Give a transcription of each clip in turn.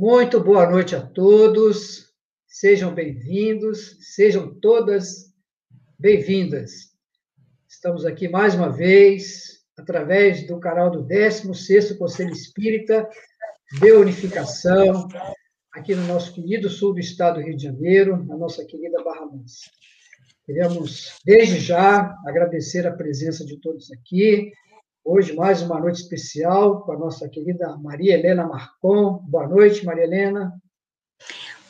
Muito boa noite a todos, sejam bem-vindos, sejam todas bem-vindas. Estamos aqui mais uma vez, através do canal do 16º Conselho Espírita de Unificação, aqui no nosso querido sul do estado do Rio de Janeiro, na nossa querida Barra Mansa. Queremos, desde já, agradecer a presença de todos aqui, Hoje, mais uma noite especial com a nossa querida Maria Helena Marcon. Boa noite, Maria Helena.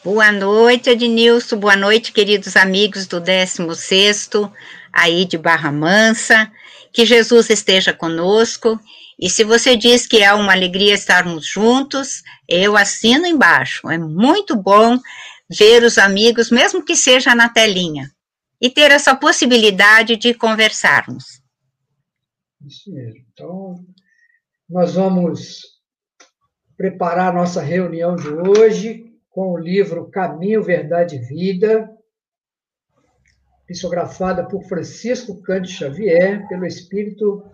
Boa noite, Ednilson. Boa noite, queridos amigos do 16º, aí de Barra Mansa. Que Jesus esteja conosco. E se você diz que é uma alegria estarmos juntos, eu assino embaixo. É muito bom ver os amigos, mesmo que seja na telinha, e ter essa possibilidade de conversarmos. Isso mesmo. Então, nós vamos preparar nossa reunião de hoje com o livro Caminho, Verdade e Vida, psicografada por Francisco Cândido Xavier, pelo Espírito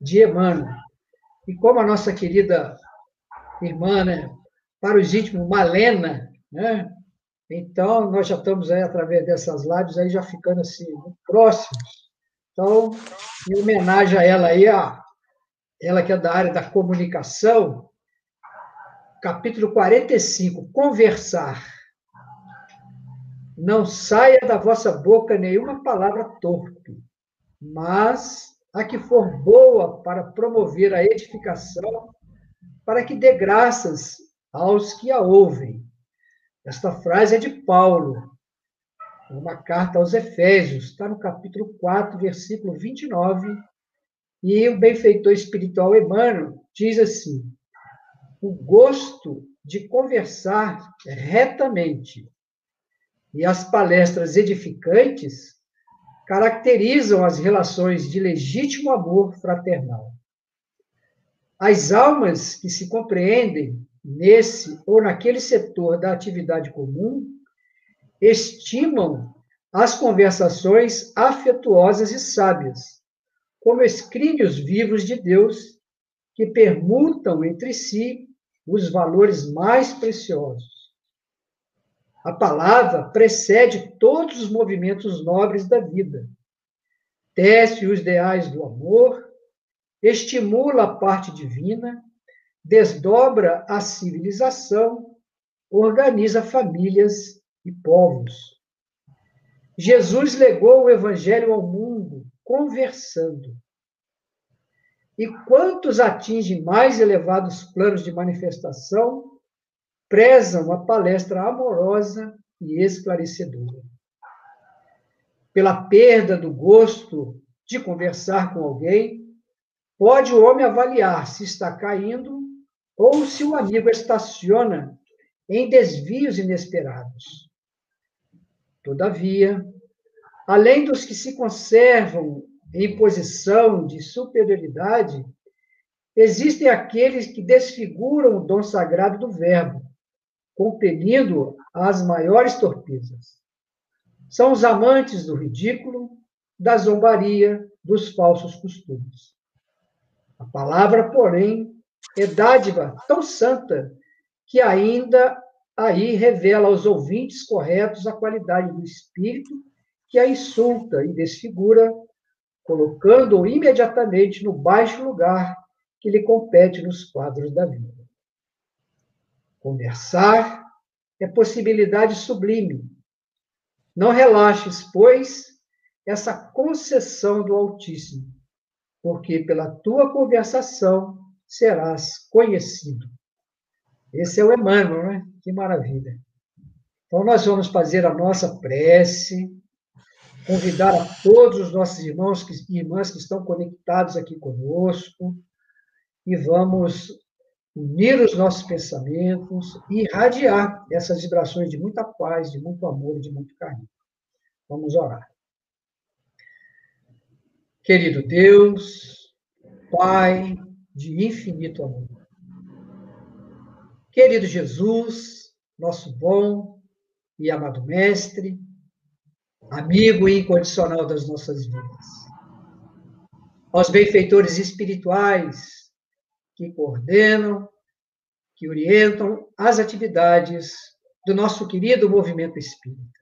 de Emmanuel. E como a nossa querida irmã, né, para os íntimos, Malena, né? Então, nós já estamos aí, através dessas lives, aí já ficando assim, próximos então, em homenagem a ela aí, a, ela que é da área da comunicação, capítulo 45, conversar. Não saia da vossa boca nenhuma palavra torpe, mas a que for boa para promover a edificação, para que dê graças aos que a ouvem. Esta frase é de Paulo, uma carta aos Efésios, está no capítulo 4, versículo 29, e o benfeitor espiritual Emmanuel diz assim: o gosto de conversar retamente e as palestras edificantes caracterizam as relações de legítimo amor fraternal. As almas que se compreendem nesse ou naquele setor da atividade comum estimam as conversações afetuosas e sábias, como escrínios vivos de Deus que permutam entre si os valores mais preciosos. A palavra precede todos os movimentos nobres da vida, tece os ideais do amor, estimula a parte divina, desdobra a civilização, organiza famílias e povos. Jesus legou o evangelho ao mundo conversando. E quantos atingem mais elevados planos de manifestação prezam a palestra amorosa e esclarecedora. Pela perda do gosto de conversar com alguém, pode o homem avaliar se está caindo ou se o amigo estaciona em desvios inesperados. Todavia, além dos que se conservam em posição de superioridade, existem aqueles que desfiguram o dom sagrado do Verbo, compelindo às maiores torpezas. São os amantes do ridículo, da zombaria, dos falsos costumes. A palavra, porém, é dádiva tão santa que ainda aí revela aos ouvintes corretos a qualidade do espírito que a insulta e desfigura, colocando-o imediatamente no baixo lugar que lhe compete nos quadros da vida. Conversar é possibilidade sublime. Não relaxes, pois, essa concessão do Altíssimo, porque pela tua conversação serás conhecido. Esse é o Emmanuel, né? Que maravilha. Então, nós vamos fazer a nossa prece, convidar a todos os nossos irmãos e irmãs que estão conectados aqui conosco, e vamos unir os nossos pensamentos e irradiar essas vibrações de muita paz, de muito amor de muito carinho. Vamos orar. Querido Deus, Pai de infinito amor, Querido Jesus, nosso bom e amado Mestre, amigo incondicional das nossas vidas, aos benfeitores espirituais que coordenam que orientam as atividades do nosso querido movimento espírita.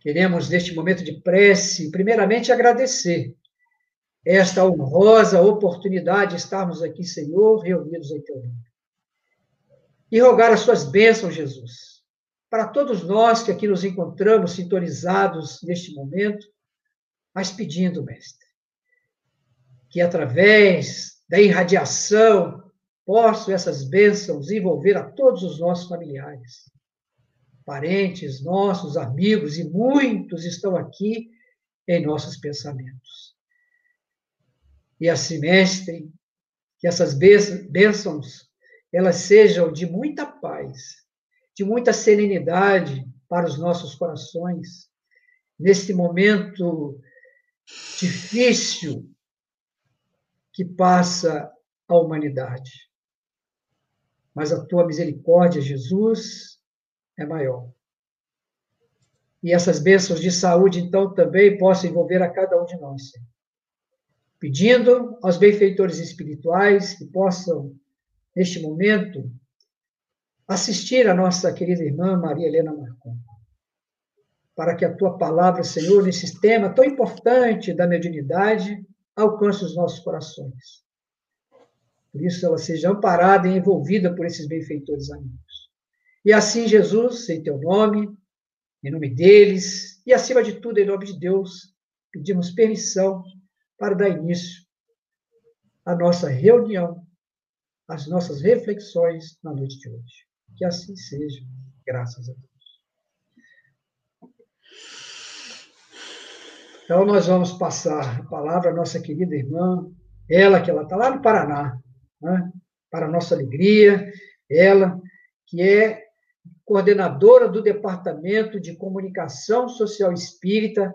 Queremos, neste momento de prece, primeiramente agradecer esta honrosa oportunidade de estarmos aqui, Senhor, reunidos em Teu nome. E rogar as Suas bênçãos, Jesus, para todos nós que aqui nos encontramos sintonizados neste momento, mas pedindo, Mestre, que através da irradiação possam essas bênçãos envolver a todos os nossos familiares, parentes, nossos amigos, e muitos estão aqui em nossos pensamentos. E assim, mestre, que essas bênçãos elas sejam de muita paz, de muita serenidade para os nossos corações, nesse momento difícil que passa a humanidade. Mas a tua misericórdia, Jesus, é maior. E essas bênçãos de saúde, então, também possam envolver a cada um de nós. Pedindo aos benfeitores espirituais que possam, neste momento, assistir a nossa querida irmã Maria Helena Marcon, para que a tua palavra, Senhor, nesse tema tão importante da mediunidade, alcance os nossos corações. Por isso, ela seja amparada e envolvida por esses benfeitores amigos. E assim, Jesus, em teu nome, em nome deles, e acima de tudo, em nome de Deus, pedimos permissão para dar início à nossa reunião, às nossas reflexões na noite de hoje. Que assim seja, graças a Deus. Então, nós vamos passar a palavra à nossa querida irmã, ela que ela está lá no Paraná, né? para nossa alegria, ela que é coordenadora do Departamento de Comunicação Social Espírita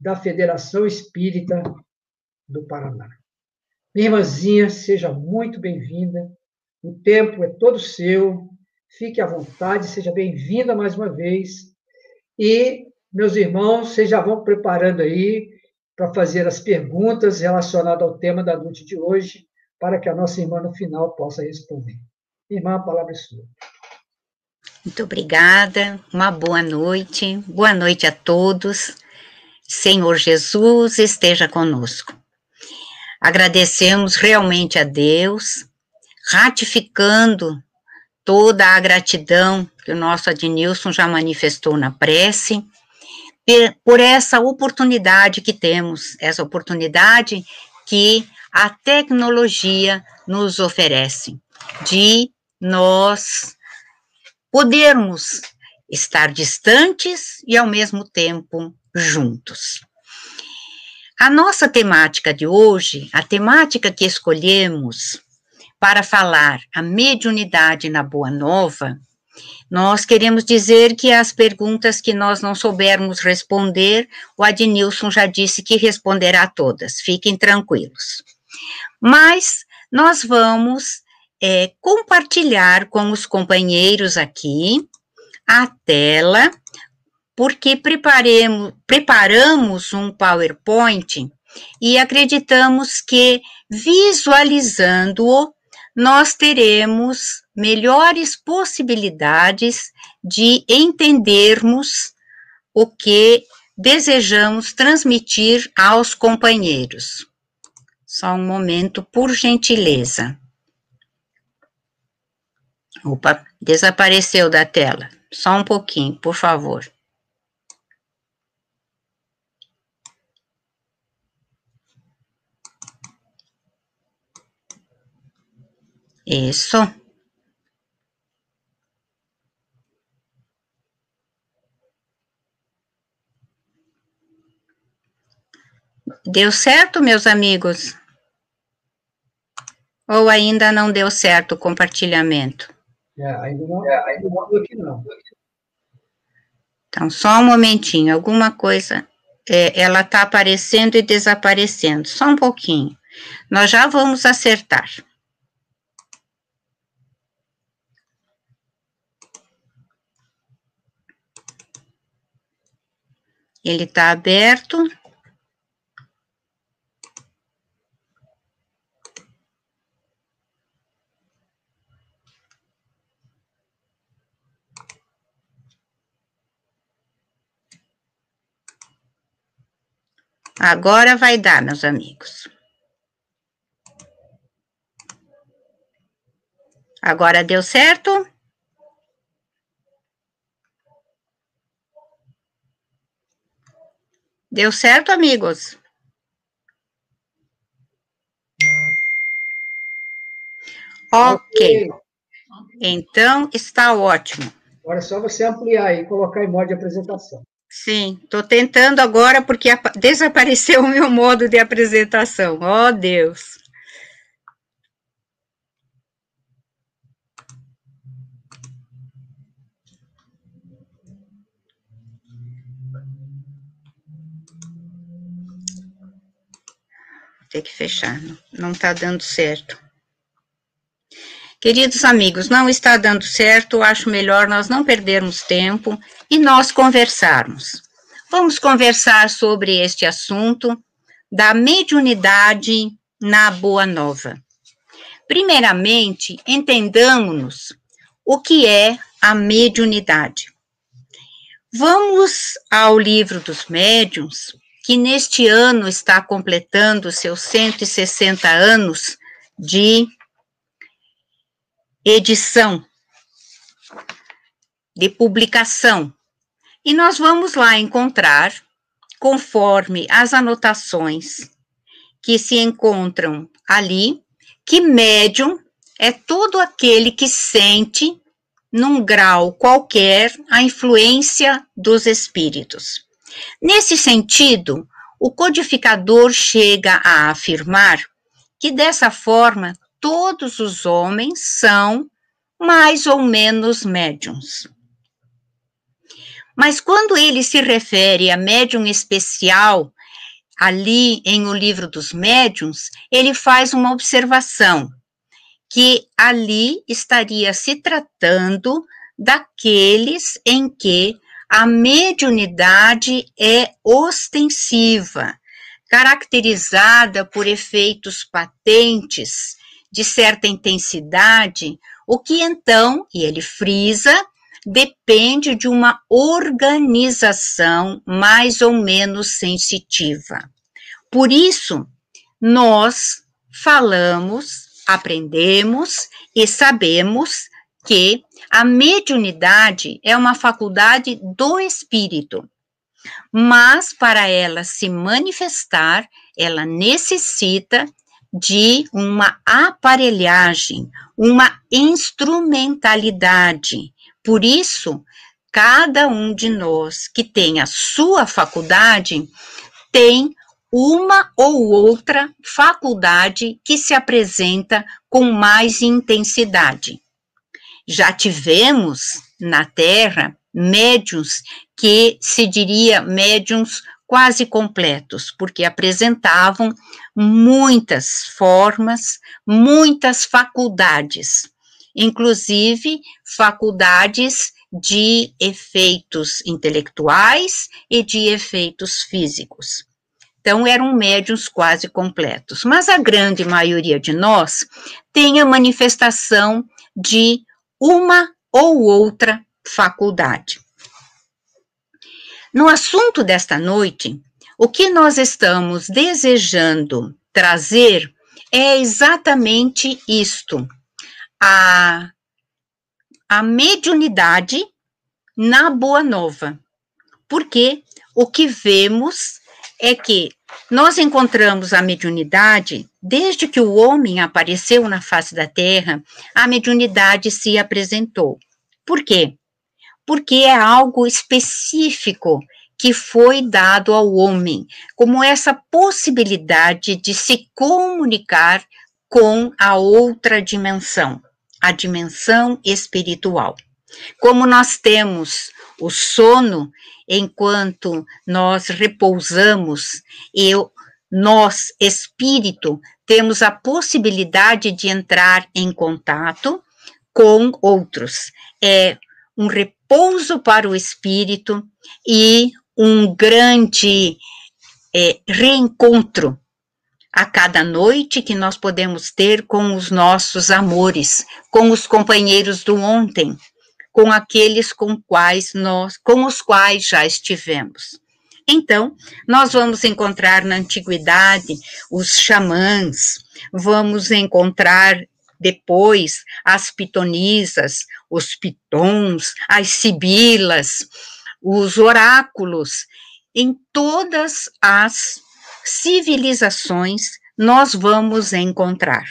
da Federação Espírita do Paraná. Minha irmãzinha, seja muito bem-vinda. O tempo é todo seu. Fique à vontade, seja bem-vinda mais uma vez. E meus irmãos, vocês já vão preparando aí para fazer as perguntas relacionadas ao tema da noite de hoje, para que a nossa irmã no final possa responder. Irmã, a palavra é sua. Muito obrigada, uma boa noite, boa noite a todos. Senhor Jesus esteja conosco. Agradecemos realmente a Deus, ratificando toda a gratidão que o nosso Adnilson já manifestou na prece, por essa oportunidade que temos, essa oportunidade que a tecnologia nos oferece, de nós podermos estar distantes e ao mesmo tempo juntos. A nossa temática de hoje, a temática que escolhemos para falar a mediunidade na Boa Nova, nós queremos dizer que as perguntas que nós não soubermos responder, o Adnilson já disse que responderá todas, fiquem tranquilos. Mas nós vamos é, compartilhar com os companheiros aqui a tela, porque preparemos, preparamos um PowerPoint e acreditamos que visualizando-o, nós teremos melhores possibilidades de entendermos o que desejamos transmitir aos companheiros. Só um momento, por gentileza. Opa, desapareceu da tela. Só um pouquinho, por favor. Isso. Deu certo, meus amigos? Ou ainda não deu certo o compartilhamento? É, ainda não, é, ainda não aqui não. Então, só um momentinho, alguma coisa, é, ela está aparecendo e desaparecendo, só um pouquinho. Nós já vamos acertar. Ele está aberto. Agora vai dar, meus amigos. Agora deu certo? Deu certo, amigos? Ok. Então, está ótimo. Agora é só você ampliar e colocar em modo de apresentação. Sim, estou tentando agora porque desapareceu o meu modo de apresentação. Oh, Deus. Ter que fechar, não está dando certo. Queridos amigos, não está dando certo, acho melhor nós não perdermos tempo e nós conversarmos. Vamos conversar sobre este assunto da mediunidade na Boa Nova. Primeiramente, entendamos o que é a mediunidade. Vamos ao livro dos médiuns, que neste ano está completando seus 160 anos de edição, de publicação. E nós vamos lá encontrar, conforme as anotações que se encontram ali, que médium é todo aquele que sente, num grau qualquer, a influência dos espíritos. Nesse sentido, o codificador chega a afirmar que dessa forma todos os homens são mais ou menos médiums. Mas quando ele se refere a médium especial, ali em O Livro dos Médiuns, ele faz uma observação, que ali estaria se tratando daqueles em que a mediunidade é ostensiva, caracterizada por efeitos patentes de certa intensidade, o que então, e ele frisa, depende de uma organização mais ou menos sensitiva. Por isso, nós falamos, aprendemos e sabemos que a mediunidade é uma faculdade do espírito, mas para ela se manifestar, ela necessita de uma aparelhagem, uma instrumentalidade. Por isso, cada um de nós que tem a sua faculdade tem uma ou outra faculdade que se apresenta com mais intensidade. Já tivemos na Terra médiums que se diria médiums quase completos, porque apresentavam muitas formas, muitas faculdades, inclusive faculdades de efeitos intelectuais e de efeitos físicos. Então, eram médiums quase completos. Mas a grande maioria de nós tem a manifestação de uma ou outra faculdade. No assunto desta noite, o que nós estamos desejando trazer é exatamente isto: a, a mediunidade na Boa Nova. Porque o que vemos é que nós encontramos a mediunidade desde que o homem apareceu na face da Terra, a mediunidade se apresentou. Por quê? porque é algo específico que foi dado ao homem, como essa possibilidade de se comunicar com a outra dimensão, a dimensão espiritual. Como nós temos o sono enquanto nós repousamos e nós, espírito, temos a possibilidade de entrar em contato com outros. É um repouso para o espírito e um grande é, reencontro a cada noite que nós podemos ter com os nossos amores, com os companheiros do ontem, com aqueles com quais nós, com os quais já estivemos. Então, nós vamos encontrar na antiguidade os xamãs, vamos encontrar depois as pitonisas, os pitons, as sibilas, os oráculos, em todas as civilizações nós vamos encontrar.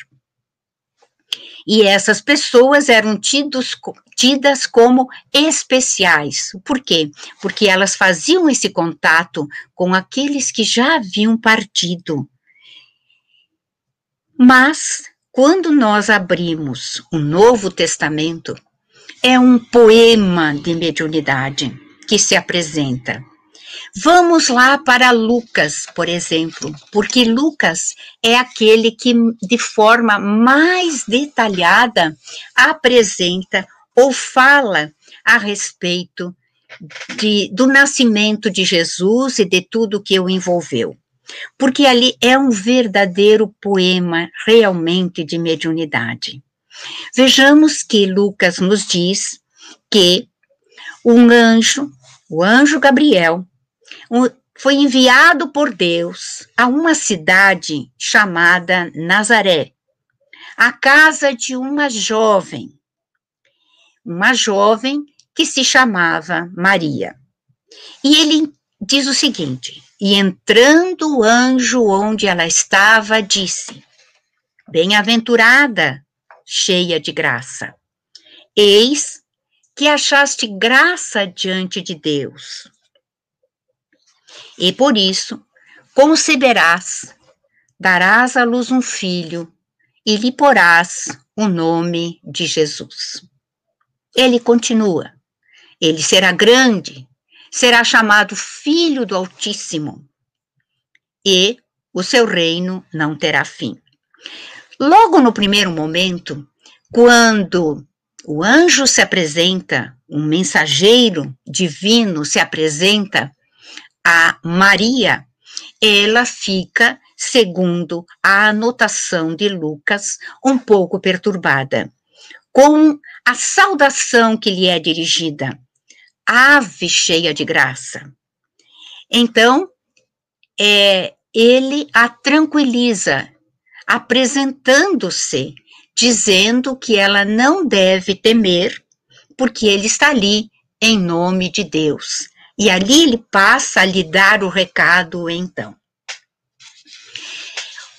E essas pessoas eram tidos, tidas como especiais. Por quê? Porque elas faziam esse contato com aqueles que já haviam partido. Mas, quando nós abrimos o Novo Testamento, é um poema de mediunidade que se apresenta. Vamos lá para Lucas, por exemplo, porque Lucas é aquele que, de forma mais detalhada, apresenta ou fala a respeito de, do nascimento de Jesus e de tudo que o envolveu. Porque ali é um verdadeiro poema realmente de mediunidade. Vejamos que Lucas nos diz que um anjo, o anjo Gabriel, foi enviado por Deus a uma cidade chamada Nazaré, a casa de uma jovem, uma jovem que se chamava Maria. E ele diz o seguinte: E entrando o anjo onde ela estava, disse: Bem-aventurada, cheia de graça, eis que achaste graça diante de Deus e por isso conceberás, darás à luz um filho e lhe porás o nome de Jesus. Ele continua: ele será grande, será chamado Filho do Altíssimo, e o seu reino não terá fim. Logo no primeiro momento, quando o anjo se apresenta, um mensageiro divino se apresenta a Maria, ela fica, segundo a anotação de Lucas, um pouco perturbada, com a saudação que lhe é dirigida, ave cheia de graça. Então, é, ele a tranquiliza, apresentando-se, dizendo que ela não deve temer, porque ele está ali em nome de Deus. E ali ele passa a lhe dar o recado, então.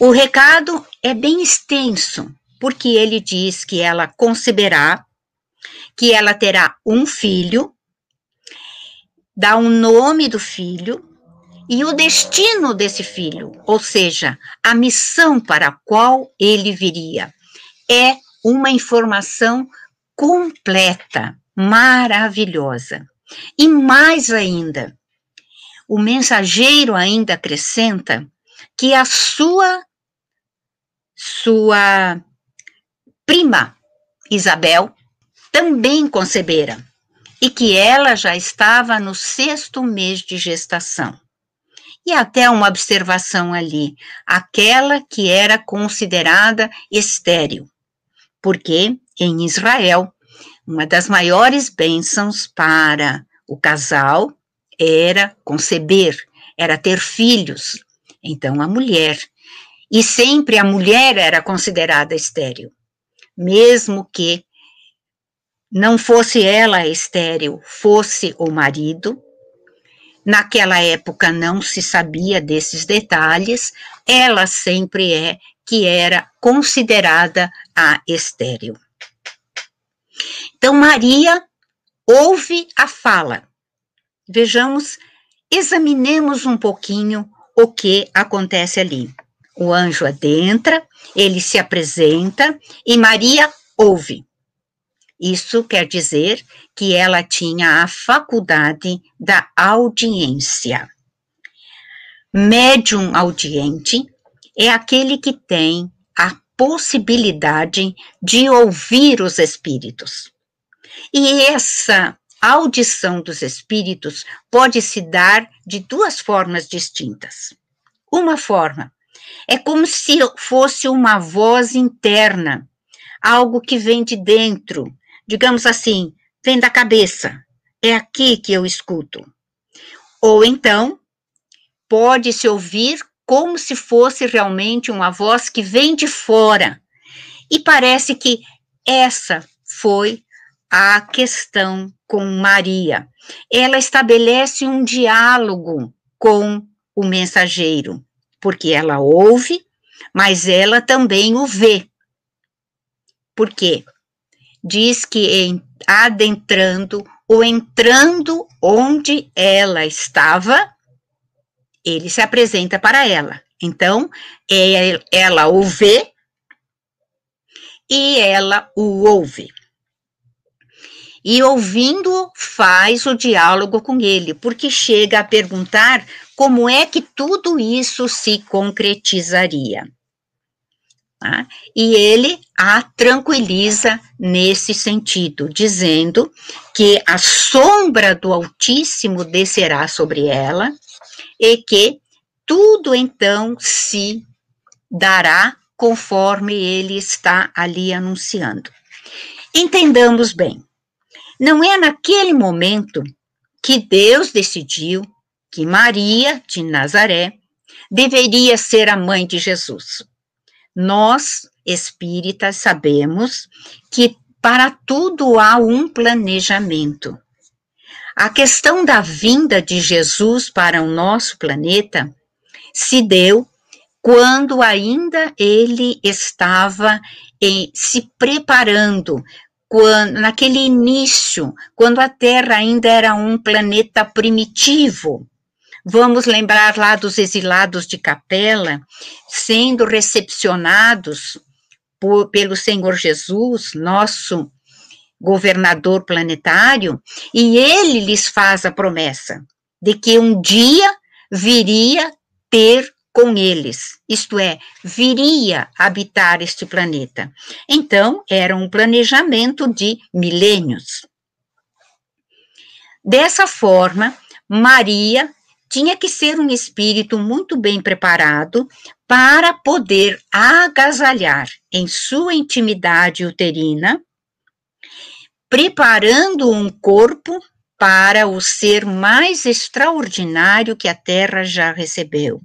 O recado é bem extenso, porque ele diz que ela conceberá, que ela terá um filho, dá um nome do filho e o destino desse filho, ou seja, a missão para a qual ele viria. É uma informação completa, maravilhosa. E mais ainda, o mensageiro ainda acrescenta que a sua sua prima Isabel também concebera e que ela já estava no sexto mês de gestação. E até uma observação ali, aquela que era considerada estéril, porque em Israel uma das maiores bênçãos para o casal era conceber, era ter filhos. Então, a mulher. E sempre a mulher era considerada estéril, mesmo que não fosse ela estéril, fosse o marido. Naquela época não se sabia desses detalhes, ela sempre é que era considerada a estéril. Então, Maria ouve a fala. Vejamos, examinemos um pouquinho o que acontece ali. O anjo adentra, ele se apresenta e Maria ouve. Isso quer dizer que ela tinha a faculdade da audiência. Médium audiente é aquele que tem a possibilidade de ouvir os espíritos. E essa audição dos espíritos pode se dar de duas formas distintas. Uma forma é como se fosse uma voz interna, algo que vem de dentro, digamos assim, vem da cabeça. É aqui que eu escuto. Ou então, pode-se ouvir como se fosse realmente uma voz que vem de fora. E parece que essa foi a questão com Maria. Ela estabelece um diálogo com o mensageiro, porque ela ouve, mas ela também o vê. Por quê? Diz que adentrando ou entrando onde ela estava, ele se apresenta para ela. Então, é, ela o vê e ela o ouve. E ouvindo, faz o diálogo com ele, porque chega a perguntar como é que tudo isso se concretizaria. Tá? E ele a tranquiliza nesse sentido, dizendo que a sombra do Altíssimo descerá sobre ela e que tudo então se dará conforme ele está ali anunciando. Entendamos bem, não é naquele momento que Deus decidiu que Maria de Nazaré deveria ser a mãe de Jesus. Nós, espíritas, sabemos que para tudo há um planejamento. A questão da vinda de Jesus para o nosso planeta se deu quando ainda ele estava em, se preparando, quando, naquele início, quando a Terra ainda era um planeta primitivo. Vamos lembrar lá dos exilados de Capela, sendo recepcionados por, pelo Senhor Jesus, nosso governador planetário, e ele lhes faz a promessa de que um dia viria ter com eles, isto é, viria habitar este planeta. Então, era um planejamento de milênios. Dessa forma, Maria tinha que ser um espírito muito bem preparado para poder agasalhar em sua intimidade uterina, preparando um corpo para o ser mais extraordinário que a Terra já recebeu,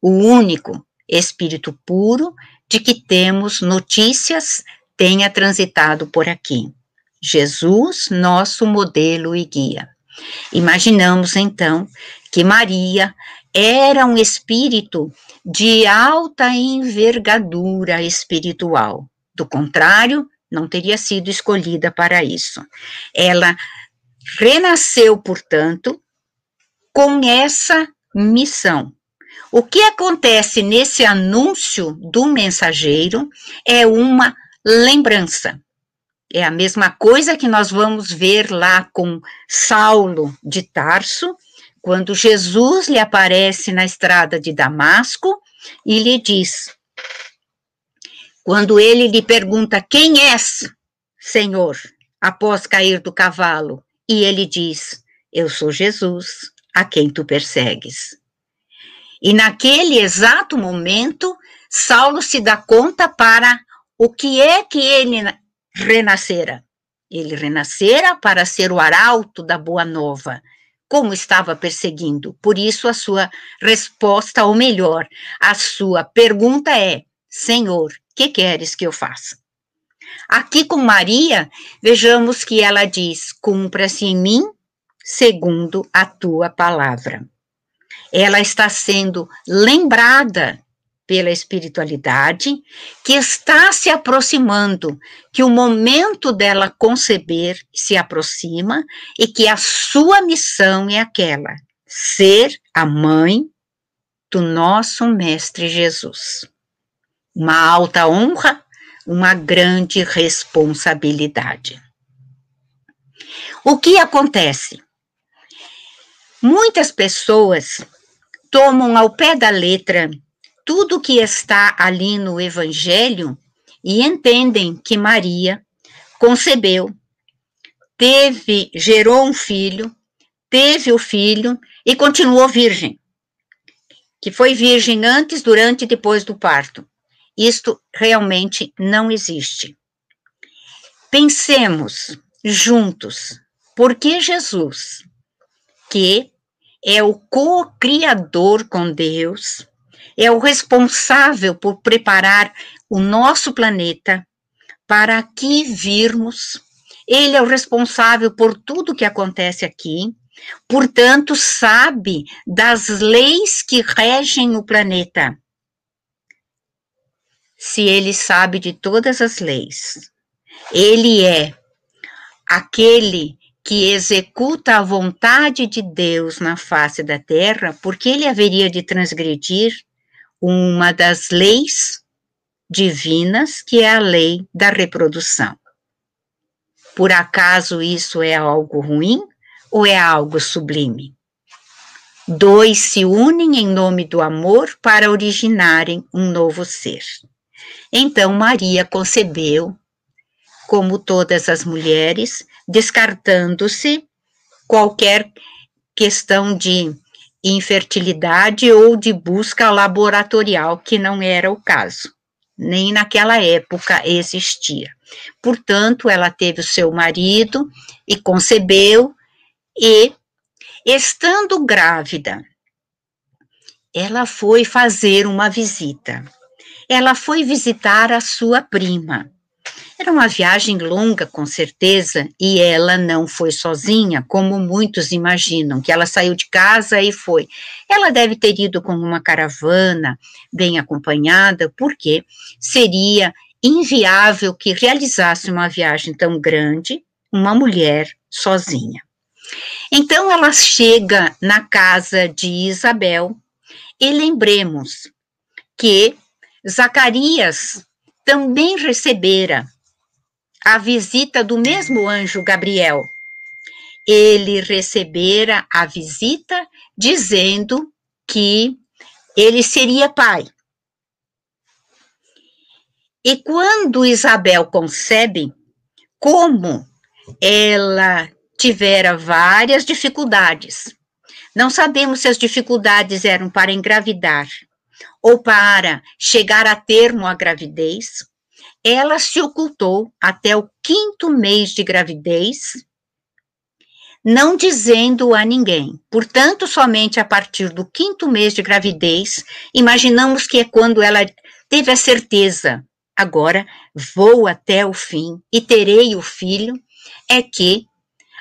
o único espírito puro de que temos notícias tenha transitado por aqui. Jesus, nosso modelo e guia. Imaginamos então que Maria era um espírito de alta envergadura espiritual. Do contrário, não teria sido escolhida para isso. Ela renasceu, portanto, com essa missão o que acontece nesse anúncio do mensageiro é uma lembrança. É a mesma coisa que nós vamos ver lá com Saulo de Tarso, quando Jesus lhe aparece na estrada de Damasco e lhe diz: quando ele lhe pergunta: Quem és, Senhor? após cair do cavalo, e ele diz: Eu sou Jesus, a quem tu persegues. E naquele exato momento, Saulo se dá conta para o que é que ele renascera. Ele renascera para ser o arauto da boa nova, como estava perseguindo. Por isso, a sua resposta, ou melhor, a sua pergunta é: Senhor, que queres que eu faça? Aqui com Maria, vejamos que ela diz: Cumpra-se em mim segundo a tua palavra ela está sendo lembrada pela espiritualidade, que está se aproximando, que o momento dela conceber se aproxima e que a sua missão é aquela: ser a mãe do nosso Mestre Jesus. Uma alta honra, uma grande responsabilidade. O que acontece? Muitas pessoas tomam ao pé da letra tudo que está ali no Evangelho e entendem que Maria concebeu, teve, gerou um filho, teve o filho e continuou virgem, que foi virgem antes, durante e depois do parto. Isto realmente não existe. Pensemos juntos, por que Jesus, que é o co-criador com Deus, é o responsável por preparar o nosso planeta para aqui virmos. Ele é o responsável por tudo que acontece aqui, portanto, sabe das leis que regem o planeta. Se ele sabe de todas as leis, ele é aquele que executa a vontade de Deus na face da terra, porque ele haveria de transgredir uma das leis divinas, que é a lei da reprodução. Por acaso isso é algo ruim ou é algo sublime? Dois se unem em nome do amor para originarem um novo ser. Então Maria concebeu, como todas as mulheres, descartando-se qualquer questão de infertilidade ou de busca laboratorial, que não era o caso nem naquela época existia. Portanto, ela teve o seu marido e concebeu, e, estando grávida, ela foi fazer uma visita. Ela foi visitar a sua prima. Era uma viagem longa, com certeza, e ela não foi sozinha, como muitos imaginam, que ela saiu de casa e foi. Ela deve ter ido com uma caravana, bem acompanhada, porque seria inviável que realizasse uma viagem tão grande uma mulher sozinha. Então ela chega na casa de Isabel e lembremos que Zacarias também recebera a visita do mesmo anjo Gabriel. Ele recebera a visita dizendo que ele seria pai. E quando Isabel concebe, como ela tivera várias dificuldades, não sabemos se as dificuldades eram para engravidar ou para chegar a termo a gravidez, ela se ocultou até o quinto mês de gravidez, não dizendo a ninguém. Portanto, somente a partir do quinto mês de gravidez, imaginamos que é quando ela teve a certeza, agora vou até o fim e terei o filho, é que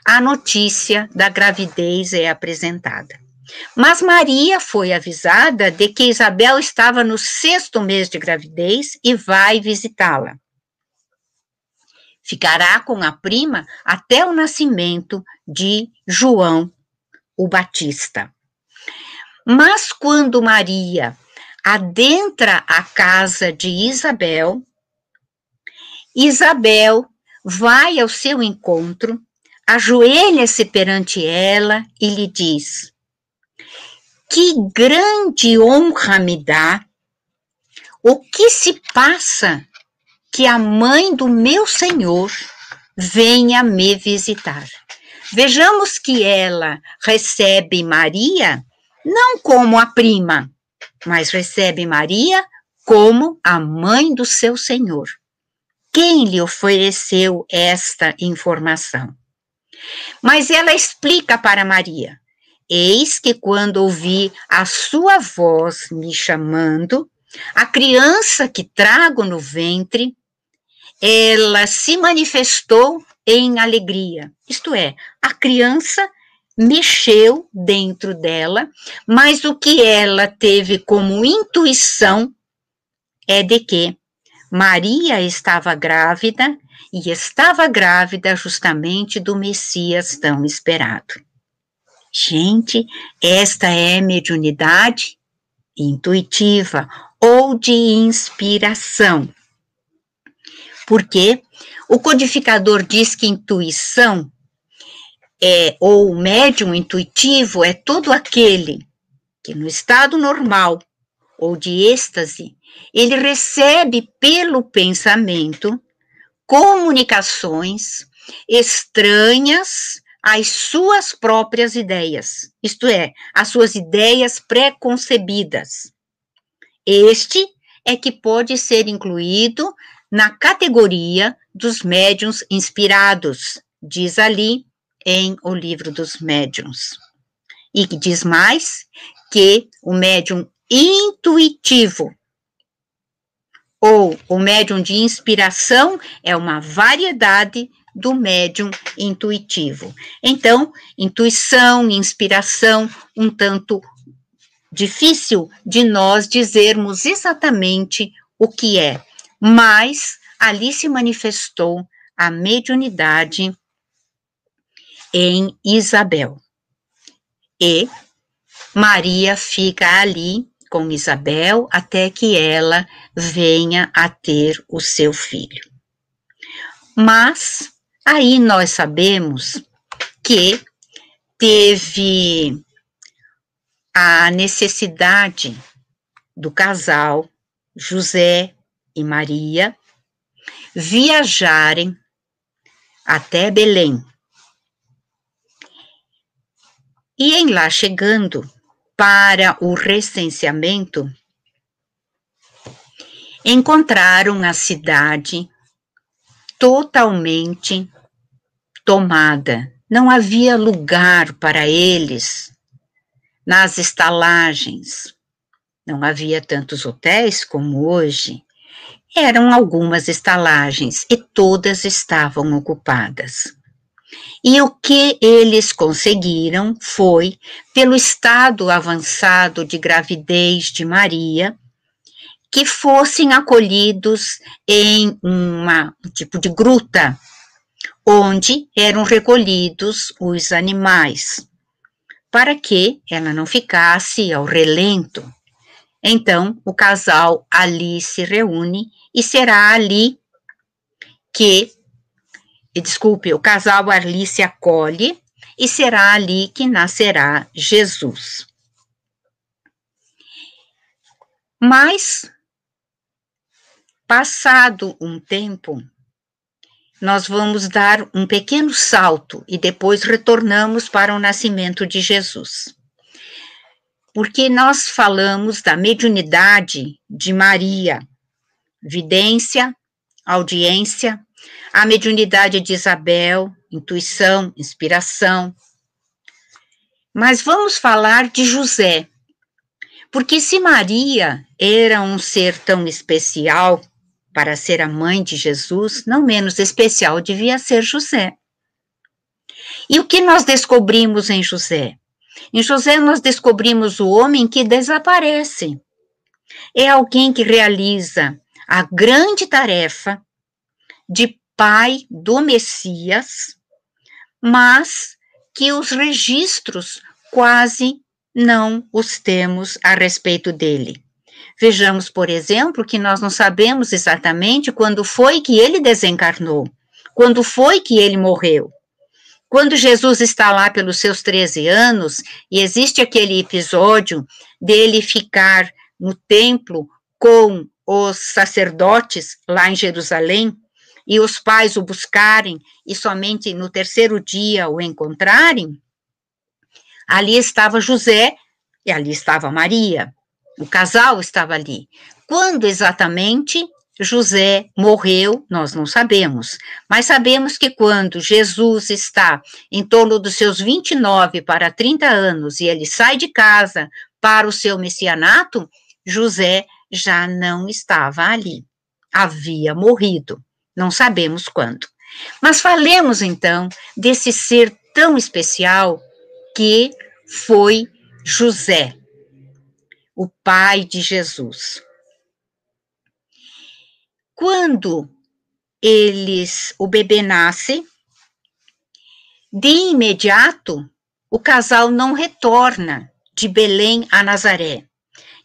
a notícia da gravidez é apresentada. Mas Maria foi avisada de que Isabel estava no sexto mês de gravidez e vai visitá-la. Ficará com a prima até o nascimento de João o Batista. Mas quando Maria adentra a casa de Isabel, Isabel vai ao seu encontro, ajoelha-se perante ela e lhe diz: que grande honra me dá! O que se passa que a mãe do meu Senhor venha me visitar? Vejamos que ela recebe Maria não como a prima, mas recebe Maria como a mãe do seu Senhor. Quem lhe ofereceu esta informação? Mas ela explica para Maria: Eis que quando ouvi a sua voz me chamando, a criança que trago no ventre, ela se manifestou em alegria. Isto é, a criança mexeu dentro dela, mas o que ela teve como intuição é de que Maria estava grávida e estava grávida justamente do Messias tão esperado. Gente, esta é mediunidade intuitiva ou de inspiração. Porque o codificador diz que intuição é ou médium intuitivo é todo aquele que no estado normal ou de êxtase, ele recebe pelo pensamento comunicações estranhas as suas próprias ideias, isto é, as suas ideias pré-concebidas. Este é que pode ser incluído na categoria dos médiums inspirados, diz ali em O Livro dos Médiuns. E diz mais que o médium intuitivo ou o médium de inspiração é uma variedade do médium intuitivo. Então, intuição, inspiração, um tanto difícil de nós dizermos exatamente o que é, mas ali se manifestou a mediunidade em Isabel. E Maria fica ali com Isabel até que ela venha a ter o seu filho. Mas aí nós sabemos que teve a necessidade do casal José e Maria viajarem até Belém. E em lá chegando para o recenseamento, encontraram a cidade totalmente tomada. Não havia lugar para eles nas estalagens. Não havia tantos hotéis como hoje. Eram algumas estalagens e todas estavam ocupadas. E o que eles conseguiram foi, pelo estado avançado de gravidez de Maria, que fossem acolhidos em uma, um tipo de gruta, onde eram recolhidos os animais para que ela não ficasse ao relento. Então, o casal ali se reúne e será ali que, desculpe, o casal ali se acolhe e será ali que nascerá Jesus. Mas, passado um tempo, nós vamos dar um pequeno salto e depois retornamos para o nascimento de Jesus. Porque nós falamos da mediunidade de Maria, vidência, audiência, a mediunidade de Isabel, intuição, inspiração. Mas vamos falar de José. Porque se Maria era um ser tão especial, para ser a mãe de Jesus, não menos especial devia ser José. E o que nós descobrimos em José? Em José nós descobrimos o homem que desaparece. É alguém que realiza a grande tarefa de pai do Messias, mas que os registros quase não os temos a respeito dele. Vejamos, por exemplo, que nós não sabemos exatamente quando foi que ele desencarnou, quando foi que ele morreu. Quando Jesus está lá pelos seus 13 anos, e existe aquele episódio dele ficar no templo com os sacerdotes lá em Jerusalém, e os pais o buscarem e somente no terceiro dia o encontrarem, ali estava José e ali estava Maria. O casal estava ali. Quando exatamente José morreu, nós não sabemos, mas sabemos que quando Jesus está em torno dos seus 29 para 30 anos e ele sai de casa para o seu messianato, José já não estava ali. Havia morrido. Não sabemos quando. Mas falemos então desse ser tão especial que foi José o pai de Jesus. Quando eles, o bebê nasce, de imediato, o casal não retorna de Belém a Nazaré.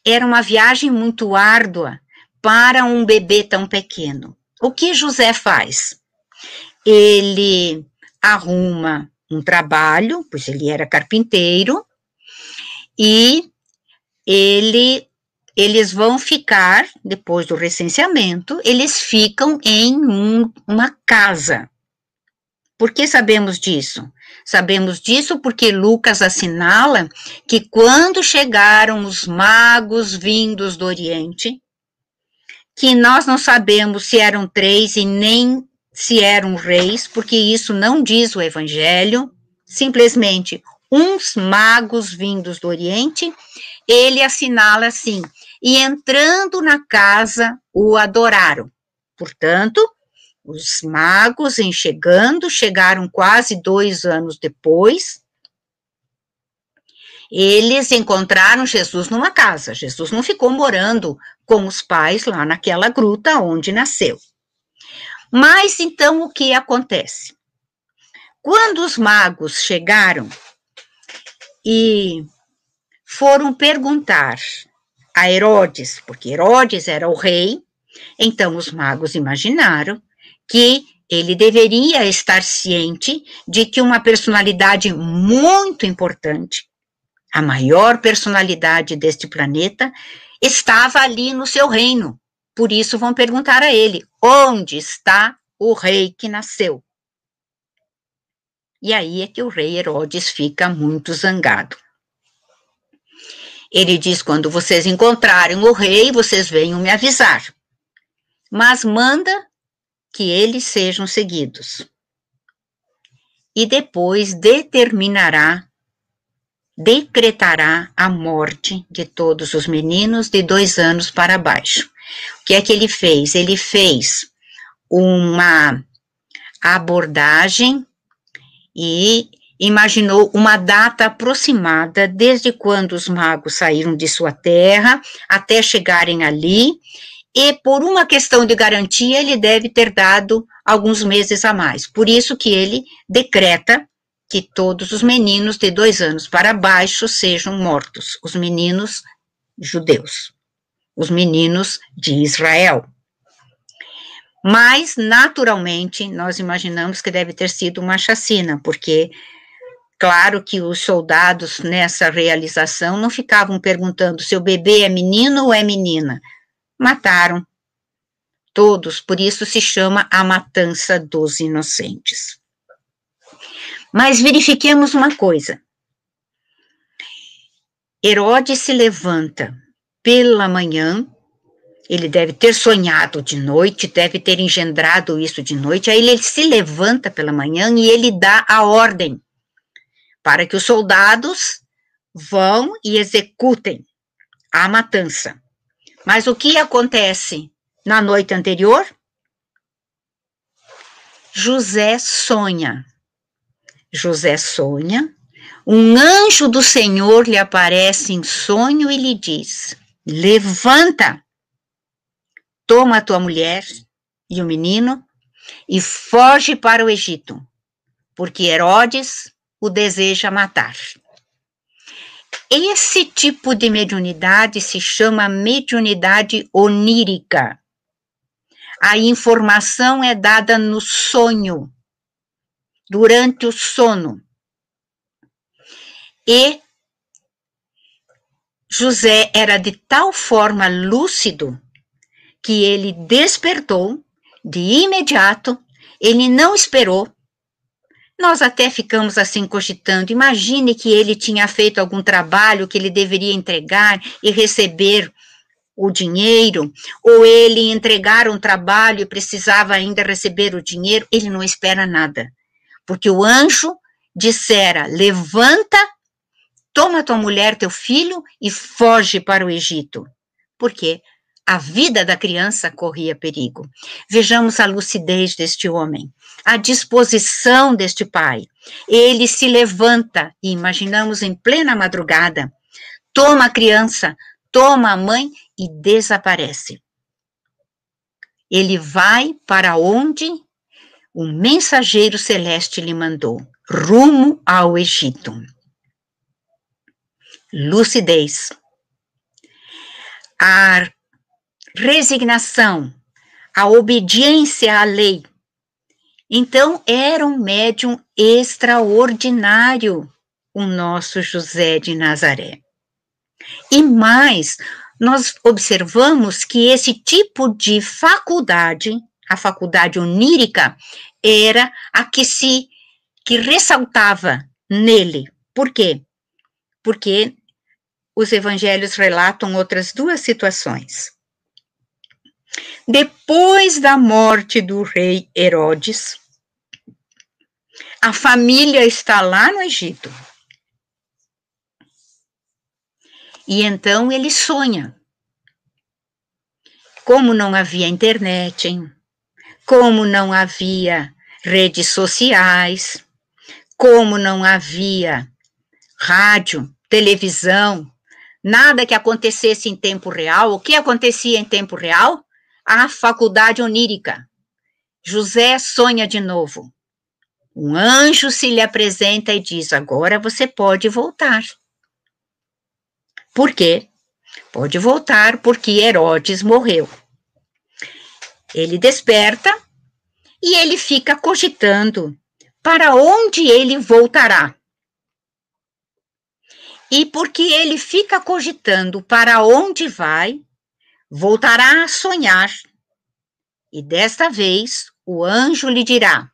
Era uma viagem muito árdua para um bebê tão pequeno. O que José faz? Ele arruma um trabalho, pois ele era carpinteiro, e ele, eles vão ficar, depois do recenseamento, eles ficam em um, uma casa. Por que sabemos disso? Sabemos disso porque Lucas assinala que quando chegaram os magos vindos do Oriente, que nós não sabemos se eram três e nem se eram reis, porque isso não diz o Evangelho, simplesmente uns magos vindos do Oriente, ele assinala assim: e entrando na casa o adoraram. Portanto, os magos, em chegando, chegaram quase dois anos depois. Eles encontraram Jesus numa casa. Jesus não ficou morando com os pais lá naquela gruta onde nasceu. Mas então o que acontece? Quando os magos chegaram e foram perguntar a Herodes, porque Herodes era o rei, então os magos imaginaram que ele deveria estar ciente de que uma personalidade muito importante, a maior personalidade deste planeta, estava ali no seu reino. Por isso vão perguntar a ele: onde está o rei que nasceu? E aí é que o rei Herodes fica muito zangado. Ele diz: quando vocês encontrarem o rei, vocês venham me avisar. Mas manda que eles sejam seguidos. E depois determinará, decretará a morte de todos os meninos de dois anos para baixo. O que é que ele fez? Ele fez uma abordagem e imaginou uma data aproximada desde quando os magos saíram de sua terra até chegarem ali, e por uma questão de garantia, ele deve ter dado alguns meses a mais. Por isso que ele decreta que todos os meninos de dois anos para baixo sejam mortos, os meninos judeus, os meninos de Israel. Mas, naturalmente, nós imaginamos que deve ter sido uma chacina, porque, claro que os soldados nessa realização não ficavam perguntando se o bebê é menino ou é menina. Mataram todos, por isso se chama a matança dos inocentes. Mas verifiquemos uma coisa. Herodes se levanta pela manhã ele deve ter sonhado de noite, deve ter engendrado isso de noite. Aí ele se levanta pela manhã e ele dá a ordem para que os soldados vão e executem a matança. Mas o que acontece na noite anterior? José sonha. José sonha. Um anjo do Senhor lhe aparece em sonho e lhe diz: Levanta, toma a tua mulher e o menino e foge para o Egito, porque Herodes o deseja matar. Esse tipo de mediunidade se chama mediunidade onírica. A informação é dada no sonho, durante o sono. E José era de tal forma lúcido que ele despertou de imediato, ele não esperou. Nós até ficamos assim cogitando. Imagine que ele tinha feito algum trabalho que ele deveria entregar e receber o dinheiro, ou ele entregar um trabalho e precisava ainda receber o dinheiro. Ele não espera nada, porque o anjo dissera: levanta, toma tua mulher, teu filho e foge para o Egito. Por quê? A vida da criança corria perigo. Vejamos a lucidez deste homem, a disposição deste pai. Ele se levanta, e imaginamos em plena madrugada, toma a criança, toma a mãe e desaparece. Ele vai para onde o mensageiro celeste lhe mandou, rumo ao Egito. Lucidez. A resignação, a obediência à lei. Então, era um médium extraordinário, o nosso José de Nazaré. E mais, nós observamos que esse tipo de faculdade, a faculdade onírica, era a que se que ressaltava nele. Por quê? Porque os evangelhos relatam outras duas situações. Depois da morte do rei Herodes, a família está lá no Egito. E então ele sonha. Como não havia internet, hein? como não havia redes sociais, como não havia rádio, televisão, nada que acontecesse em tempo real. O que acontecia em tempo real? A faculdade onírica. José sonha de novo. Um anjo se lhe apresenta e diz: Agora você pode voltar. Por quê? Pode voltar porque Herodes morreu. Ele desperta e ele fica cogitando para onde ele voltará. E porque ele fica cogitando para onde vai, voltará a sonhar. E desta vez o anjo lhe dirá: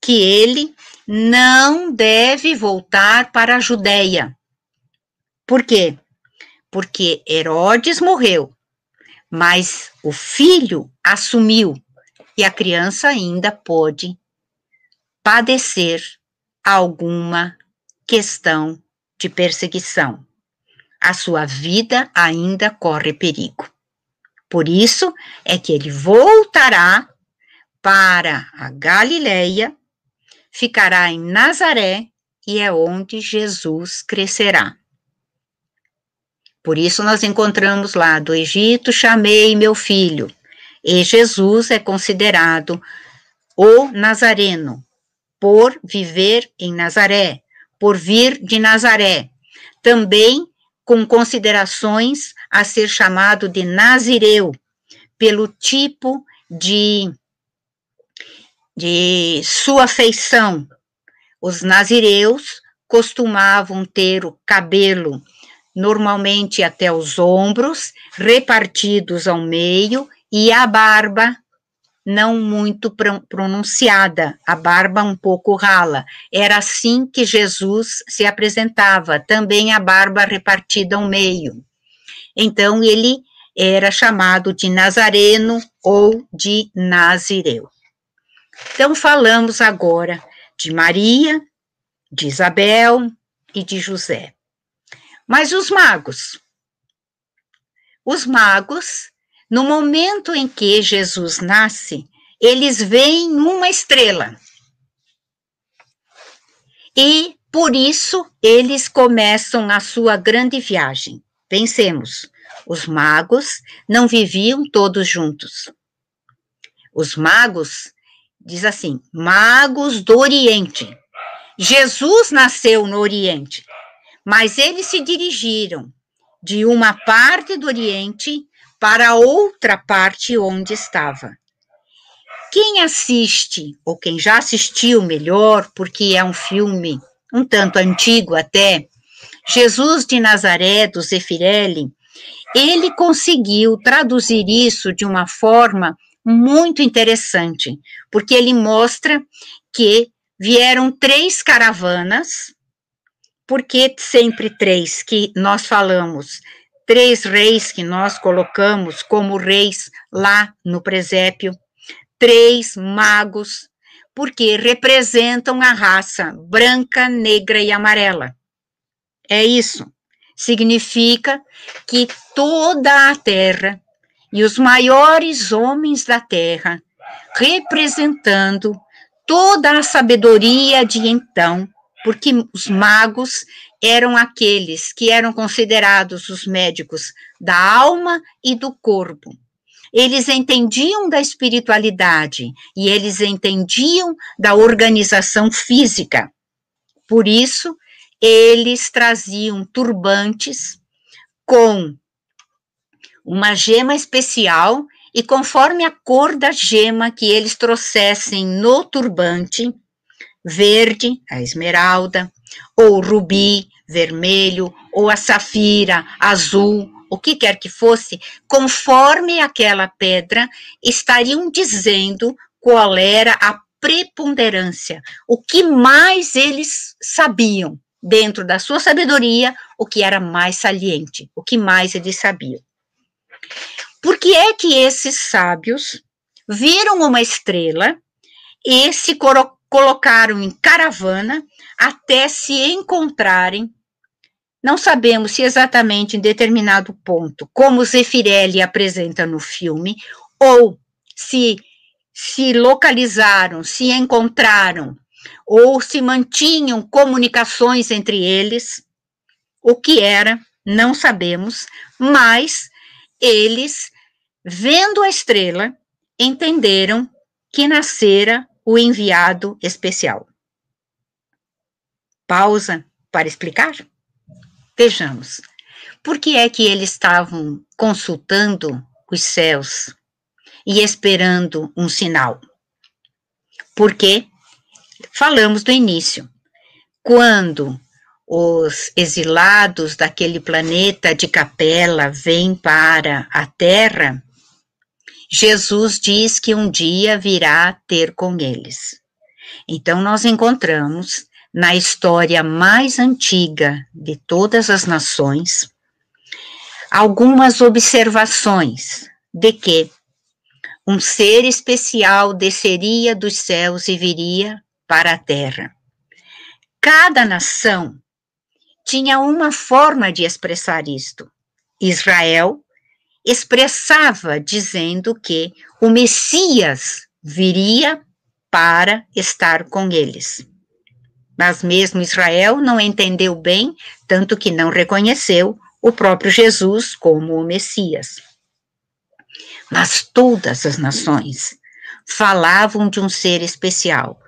que ele não deve voltar para a Judéia. Por quê? Porque Herodes morreu, mas o filho assumiu e a criança ainda pode padecer alguma questão de perseguição. A sua vida ainda corre perigo. Por isso é que ele voltará para a Galileia ficará em Nazaré e é onde Jesus crescerá. Por isso nós encontramos lá do Egito chamei meu filho. E Jesus é considerado o Nazareno por viver em Nazaré, por vir de Nazaré. Também com considerações a ser chamado de Nazireu, pelo tipo de de sua feição. Os nazireus costumavam ter o cabelo normalmente até os ombros, repartidos ao meio, e a barba não muito pronunciada, a barba um pouco rala. Era assim que Jesus se apresentava, também a barba repartida ao meio. Então ele era chamado de Nazareno ou de Nazireu. Então, falamos agora de Maria, de Isabel e de José. Mas os magos? Os magos, no momento em que Jesus nasce, eles veem uma estrela. E por isso eles começam a sua grande viagem. Pensemos, os magos não viviam todos juntos. Os magos diz assim: magos do Oriente. Jesus nasceu no Oriente, mas eles se dirigiram de uma parte do Oriente para outra parte onde estava. Quem assiste, ou quem já assistiu melhor, porque é um filme um tanto antigo até, Jesus de Nazaré, do Zefirelli, ele conseguiu traduzir isso de uma forma muito interessante, porque ele mostra que vieram três caravanas, porque sempre três que nós falamos, três reis que nós colocamos como reis lá no presépio, três magos, porque representam a raça branca, negra e amarela. É isso. Significa que toda a terra e os maiores homens da terra, representando toda a sabedoria de então, porque os magos eram aqueles que eram considerados os médicos da alma e do corpo. Eles entendiam da espiritualidade e eles entendiam da organização física. Por isso, eles traziam turbantes com uma gema especial e conforme a cor da gema que eles trouxessem no turbante, verde, a esmeralda, ou rubi, vermelho, ou a safira, azul, o que quer que fosse, conforme aquela pedra, estariam dizendo qual era a preponderância, o que mais eles sabiam dentro da sua sabedoria, o que era mais saliente, o que mais eles sabiam. Por que é que esses sábios viram uma estrela e se colocaram em caravana até se encontrarem não sabemos se exatamente em determinado ponto, como Zeffirelli apresenta no filme, ou se se localizaram, se encontraram, ou se mantinham comunicações entre eles. O que era, não sabemos, mas eles, vendo a estrela, entenderam que nascera o enviado especial. Pausa para explicar? Vejamos. Por que é que eles estavam consultando os céus e esperando um sinal? Porque falamos do início. Quando os exilados daquele planeta de capela vêm para a Terra, Jesus diz que um dia virá ter com eles. Então, nós encontramos na história mais antiga de todas as nações, algumas observações de que um ser especial desceria dos céus e viria para a terra. Cada nação tinha uma forma de expressar isto. Israel expressava dizendo que o Messias viria para estar com eles. Mas mesmo Israel não entendeu bem, tanto que não reconheceu o próprio Jesus como o Messias. Mas todas as nações falavam de um ser especial,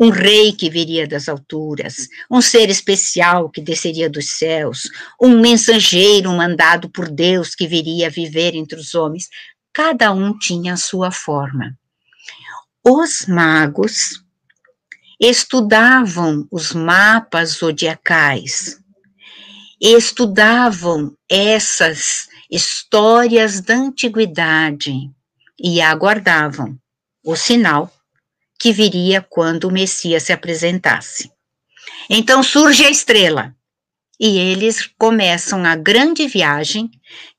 um rei que viria das alturas, um ser especial que desceria dos céus, um mensageiro mandado por Deus que viria viver entre os homens. Cada um tinha a sua forma. Os magos estudavam os mapas zodiacais, estudavam essas histórias da antiguidade e aguardavam o sinal que viria quando o Messias se apresentasse. Então surge a estrela e eles começam a grande viagem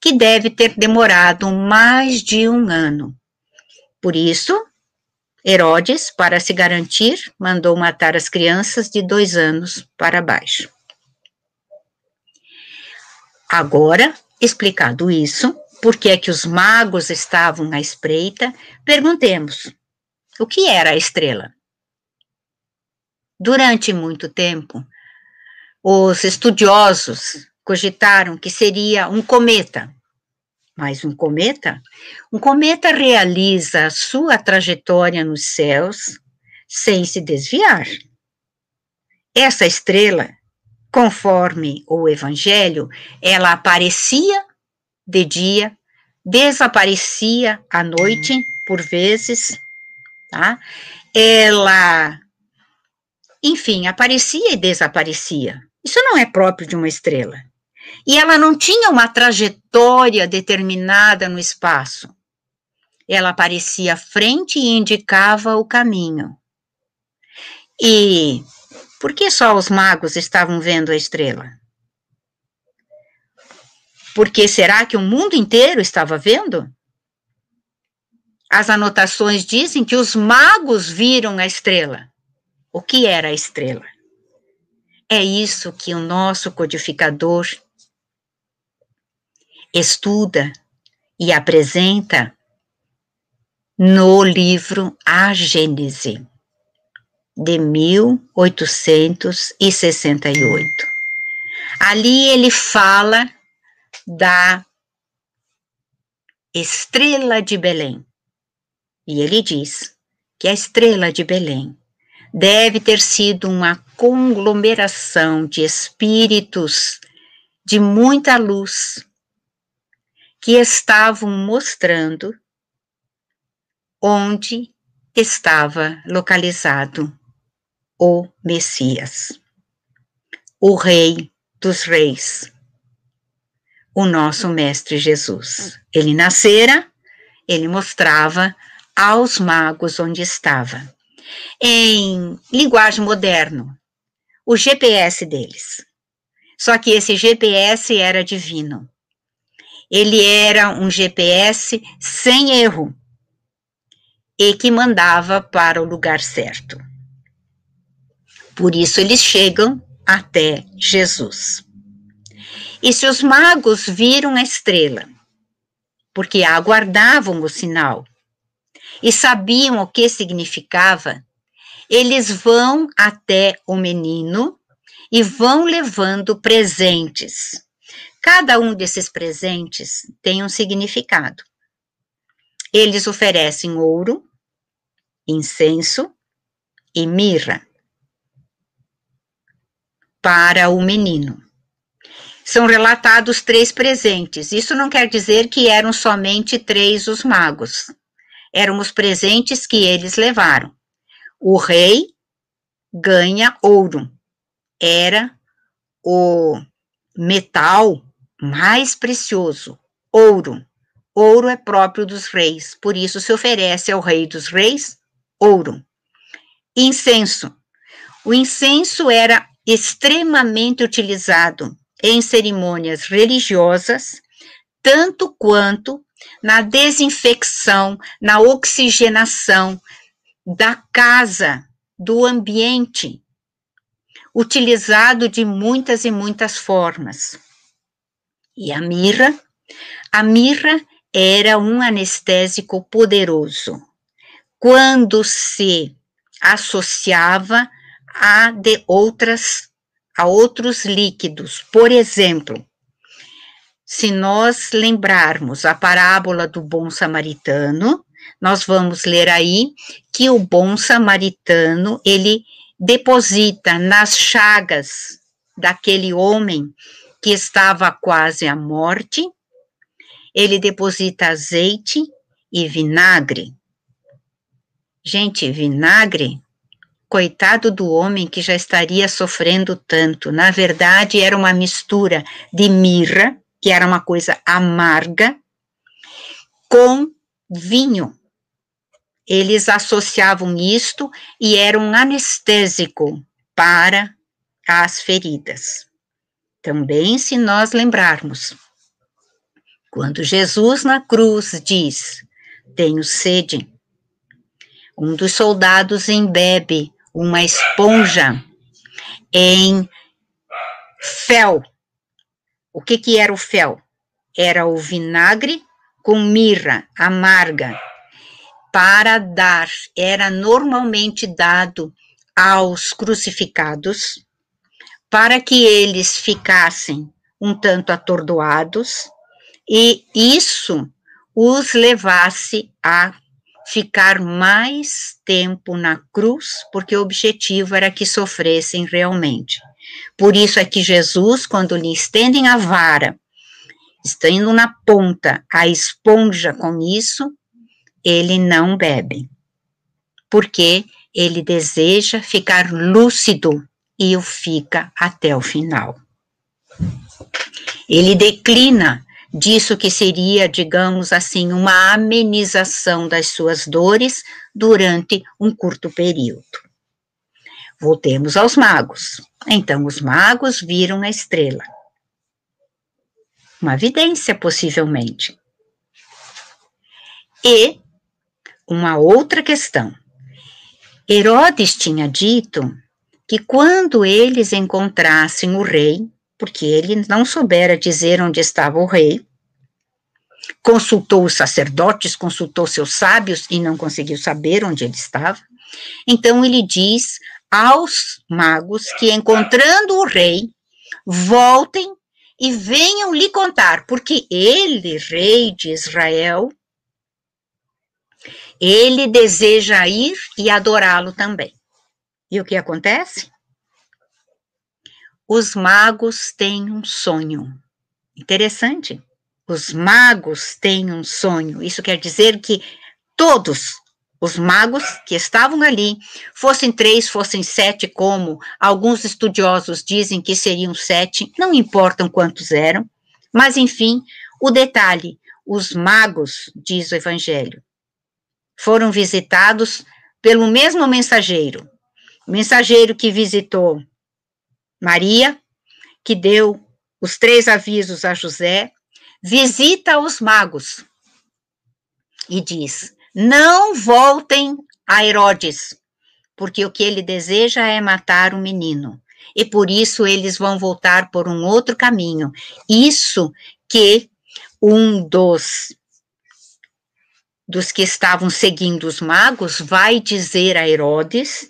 que deve ter demorado mais de um ano. Por isso, Herodes, para se garantir, mandou matar as crianças de dois anos para baixo. Agora, explicado isso, por que é que os magos estavam na espreita, perguntemos: o que era a estrela? Durante muito tempo, os estudiosos cogitaram que seria um cometa, mas um cometa? Um cometa realiza a sua trajetória nos céus sem se desviar. Essa estrela, conforme o Evangelho, ela aparecia de dia, desaparecia à noite, por vezes, tá? Ela, enfim, aparecia e desaparecia. Isso não é próprio de uma estrela. E ela não tinha uma trajetória determinada no espaço. Ela aparecia à frente e indicava o caminho. E por que só os magos estavam vendo a estrela? Porque será que o mundo inteiro estava vendo? As anotações dizem que os magos viram a estrela. O que era a estrela? É isso que o nosso codificador estuda e apresenta no livro A Gênese, de 1868. Ali ele fala da estrela de Belém. E ele diz que a estrela de Belém deve ter sido uma conglomeração de espíritos de muita luz que estavam mostrando onde estava localizado o Messias, o Rei dos Reis, o nosso Mestre Jesus. Ele nascera, ele mostrava aos magos onde estava. Em linguagem moderna, o GPS deles. Só que esse GPS era divino ele era um GPS sem erro e que mandava para o lugar certo. Por isso eles chegam até Jesus. E se os magos viram a estrela, porque aguardavam o sinal e sabiam o que significava, eles vão até o menino e vão levando presentes. Cada um desses presentes tem um significado. Eles oferecem ouro, incenso e mirra para o menino. São relatados três presentes. Isso não quer dizer que eram somente três os magos. Eram os presentes que eles levaram. O rei ganha ouro. Era o metal mais precioso, ouro. Ouro é próprio dos reis, por isso se oferece ao rei dos reis ouro. Incenso. O incenso era extremamente utilizado em cerimônias religiosas, tanto quanto na desinfecção, na oxigenação da casa, do ambiente, utilizado de muitas e muitas formas. E a mirra? A mirra era um anestésico poderoso. Quando se associava a de outras a outros líquidos. Por exemplo, se nós lembrarmos a parábola do bom samaritano, nós vamos ler aí que o bom samaritano, ele deposita nas chagas daquele homem que estava quase à morte, ele deposita azeite e vinagre. Gente, vinagre Coitado do homem que já estaria sofrendo tanto. Na verdade, era uma mistura de mirra, que era uma coisa amarga, com vinho. Eles associavam isto e era um anestésico para as feridas. Também, se nós lembrarmos, quando Jesus na cruz diz: Tenho sede, um dos soldados embebe uma esponja em fel. O que que era o fel? Era o vinagre com mirra amarga para dar, era normalmente dado aos crucificados para que eles ficassem um tanto atordoados e isso os levasse a ficar mais tempo na cruz, porque o objetivo era que sofressem realmente. Por isso é que Jesus, quando lhe estendem a vara, estando na ponta a esponja com isso, ele não bebe, porque ele deseja ficar lúcido e o fica até o final. Ele declina disso que seria, digamos assim, uma amenização das suas dores durante um curto período. Voltemos aos magos. Então, os magos viram a estrela. Uma vidência, possivelmente. E uma outra questão. Herodes tinha dito que quando eles encontrassem o rei, porque ele não soubera dizer onde estava o rei. Consultou os sacerdotes, consultou seus sábios e não conseguiu saber onde ele estava. Então ele diz aos magos que, encontrando o rei, voltem e venham lhe contar, porque ele, rei de Israel, ele deseja ir e adorá-lo também. E o que acontece? Os magos têm um sonho. Interessante. Os magos têm um sonho. Isso quer dizer que todos os magos que estavam ali, fossem três, fossem sete, como alguns estudiosos dizem que seriam sete, não importam quantos eram, mas enfim, o detalhe: os magos, diz o Evangelho, foram visitados pelo mesmo mensageiro. Mensageiro que visitou Maria, que deu os três avisos a José, visita os magos e diz: Não voltem a Herodes, porque o que ele deseja é matar o menino. e por isso eles vão voltar por um outro caminho. Isso que um dos dos que estavam seguindo os magos vai dizer a Herodes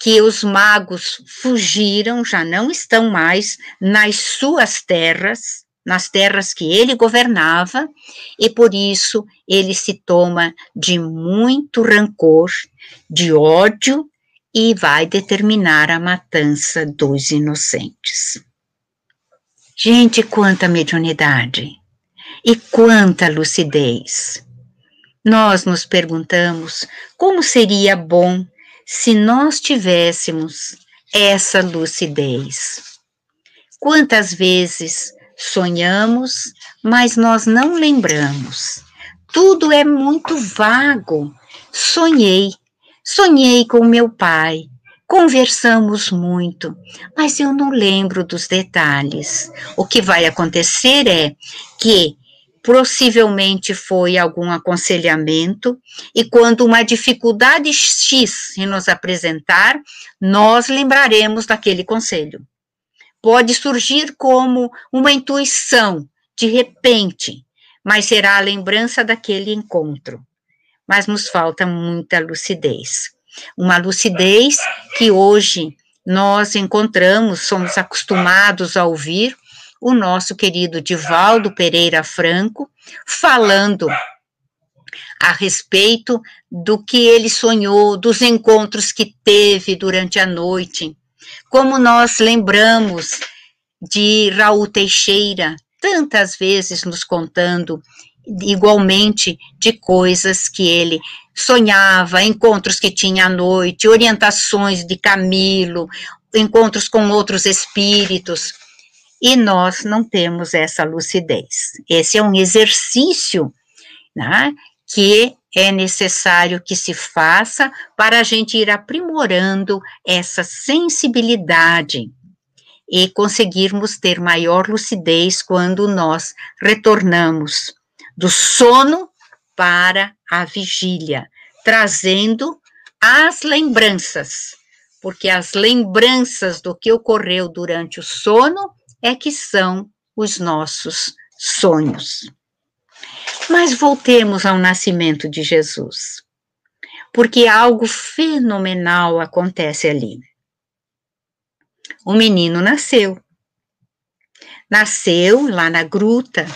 que os magos fugiram, já não estão mais nas suas terras, nas terras que ele governava, e por isso ele se toma de muito rancor, de ódio e vai determinar a matança dos inocentes. Gente, quanta mediunidade e quanta lucidez! Nós nos perguntamos como seria bom se nós tivéssemos essa lucidez. Quantas vezes sonhamos, mas nós não lembramos. Tudo é muito vago. Sonhei, sonhei com meu pai, conversamos muito, mas eu não lembro dos detalhes. O que vai acontecer é que possivelmente foi algum aconselhamento, e quando uma dificuldade X se nos apresentar, nós lembraremos daquele conselho. Pode surgir como uma intuição, de repente, mas será a lembrança daquele encontro. Mas nos falta muita lucidez. Uma lucidez que hoje nós encontramos, somos acostumados a ouvir o nosso querido Divaldo Pereira Franco, falando a respeito do que ele sonhou, dos encontros que teve durante a noite. Como nós lembramos de Raul Teixeira, tantas vezes nos contando igualmente de coisas que ele sonhava, encontros que tinha à noite, orientações de Camilo, encontros com outros espíritos e nós não temos essa lucidez. Esse é um exercício né, que é necessário que se faça para a gente ir aprimorando essa sensibilidade e conseguirmos ter maior lucidez quando nós retornamos do sono para a vigília, trazendo as lembranças, porque as lembranças do que ocorreu durante o sono é que são os nossos sonhos. Mas voltemos ao nascimento de Jesus, porque algo fenomenal acontece ali. O menino nasceu. Nasceu lá na gruta,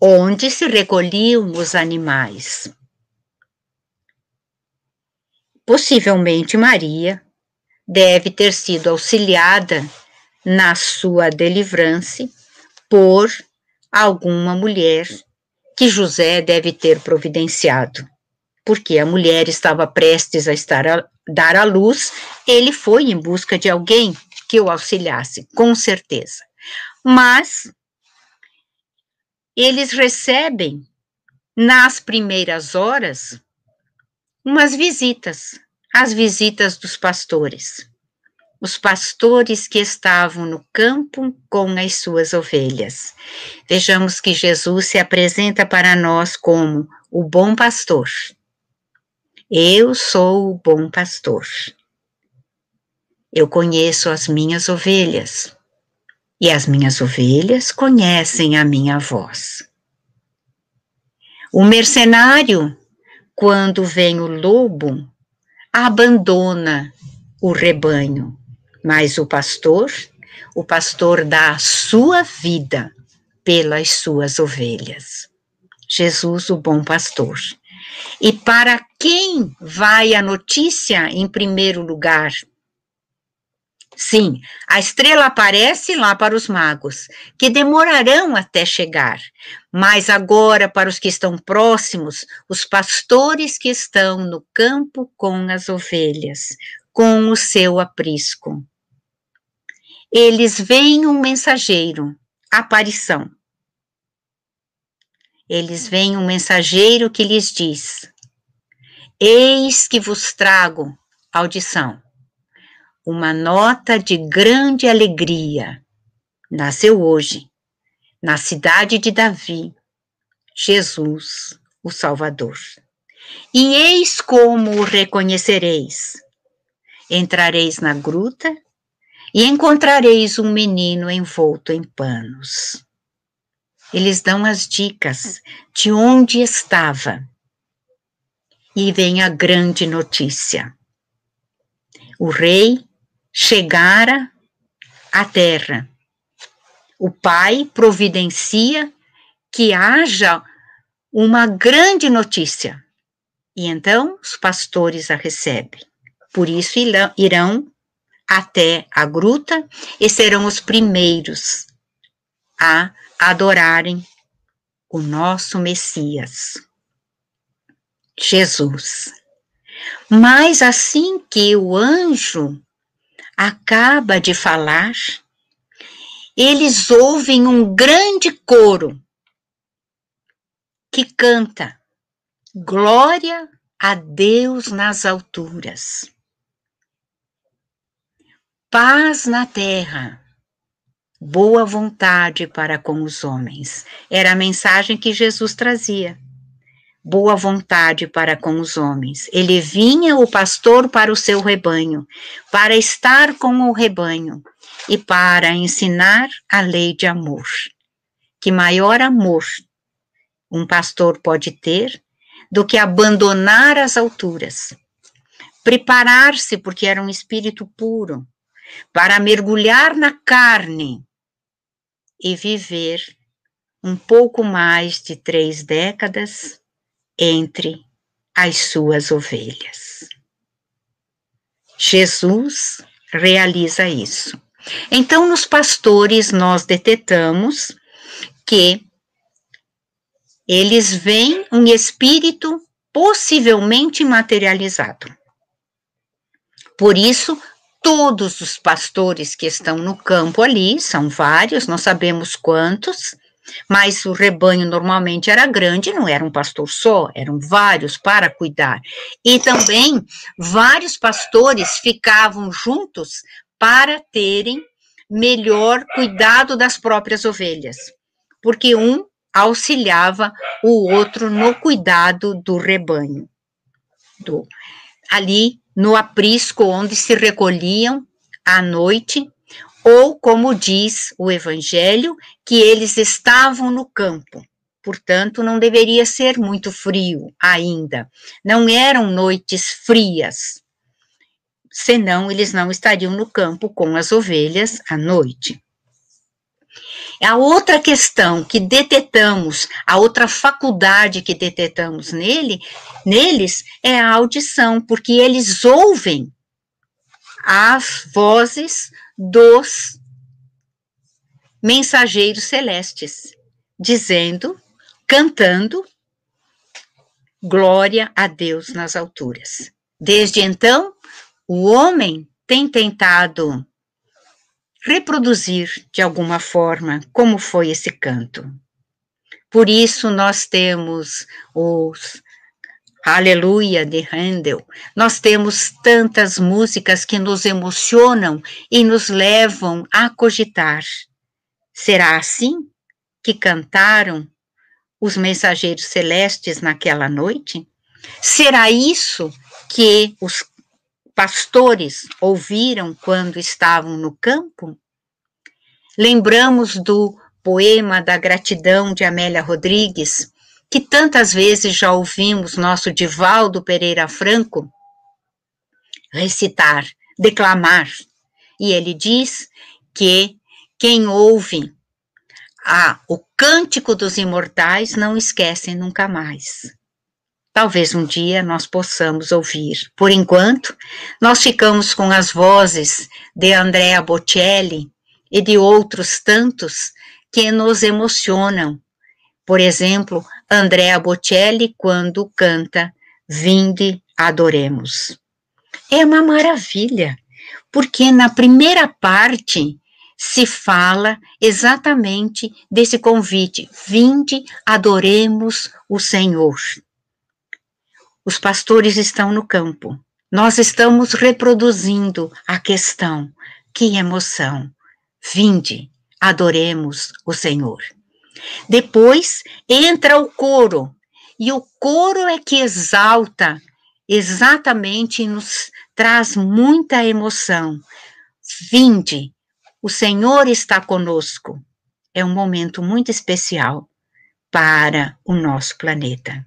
onde se recolhiam os animais. Possivelmente Maria deve ter sido auxiliada na sua delivrance por alguma mulher que José deve ter providenciado. Porque a mulher estava prestes a estar a dar à luz, ele foi em busca de alguém que o auxiliasse, com certeza. Mas eles recebem nas primeiras horas umas visitas, as visitas dos pastores os pastores que estavam no campo com as suas ovelhas. Vejamos que Jesus se apresenta para nós como o bom pastor. Eu sou o bom pastor. Eu conheço as minhas ovelhas e as minhas ovelhas conhecem a minha voz. O mercenário, quando vem o lobo, abandona o rebanho mas o pastor, o pastor dá a sua vida pelas suas ovelhas. Jesus, o bom pastor. E para quem vai a notícia em primeiro lugar? Sim, a estrela aparece lá para os magos, que demorarão até chegar, mas agora para os que estão próximos, os pastores que estão no campo com as ovelhas, com o seu aprisco eles veem um mensageiro, aparição. Eles veem um mensageiro que lhes diz: Eis que vos trago audição, uma nota de grande alegria. Nasceu hoje, na cidade de Davi, Jesus, o Salvador. E eis como o reconhecereis. Entrareis na gruta e encontrareis um menino envolto em panos. Eles dão as dicas de onde estava. E vem a grande notícia. O rei chegara à terra. O pai providencia que haja uma grande notícia. E então os pastores a recebem. Por isso irão até a gruta e serão os primeiros a adorarem o nosso Messias, Jesus. Mas assim que o anjo acaba de falar, eles ouvem um grande coro que canta Glória a Deus nas alturas, paz na terra, boa vontade para com os homens. Era a mensagem que Jesus trazia. Boa vontade para com os homens. Ele vinha, o pastor, para o seu rebanho, para estar com o rebanho e para ensinar a lei de amor. Que maior amor um pastor pode ter do que abandonar as alturas. Preparar-se, porque era um espírito puro, para mergulhar na carne e viver um pouco mais de três décadas entre as suas ovelhas. Jesus realiza isso. Então, nos pastores, nós detetamos que eles veem um espírito possivelmente materializado. Por isso, todos os pastores que estão no campo ali, são vários, não sabemos quantos, mas o rebanho normalmente era grande, não era um pastor só, eram vários para cuidar. E também vários pastores ficavam juntos para terem melhor cuidado das próprias ovelhas, porque um auxiliava o outro no cuidado do rebanho. Do, ali no aprisco onde se recolhiam à noite, ou como diz o Evangelho, que eles estavam no campo. Portanto, não deveria ser muito frio ainda. Não eram noites frias, senão eles não estariam no campo com as ovelhas à noite. A outra questão que detetamos, a outra faculdade que detetamos nele, neles é a audição, porque eles ouvem as vozes dos mensageiros celestes, dizendo, cantando, glória a Deus nas alturas. Desde então, o homem tem tentado reproduzir de alguma forma como foi esse canto. Por isso nós temos os Aleluia de Handel. Nós temos tantas músicas que nos emocionam e nos levam a cogitar. Será assim que cantaram os mensageiros celestes naquela noite? Será isso que os pastores ouviram quando estavam no campo? Lembramos do poema da gratidão de Amélia Rodrigues, que tantas vezes já ouvimos nosso Divaldo Pereira Franco recitar, declamar. E ele diz que quem ouve a, o cântico dos imortais não esquece nunca mais. Talvez um dia nós possamos ouvir. Por enquanto, nós ficamos com as vozes de Andrea Bocelli e de outros tantos que nos emocionam. Por exemplo, Andrea Bocelli quando canta Vinde, adoremos. É uma maravilha, porque na primeira parte se fala exatamente desse convite: Vinde, adoremos o Senhor. Os pastores estão no campo. Nós estamos reproduzindo a questão. Que emoção! Vinde, adoremos o Senhor. Depois entra o coro, e o coro é que exalta, exatamente nos traz muita emoção. vinde, o Senhor está conosco. É um momento muito especial para o nosso planeta.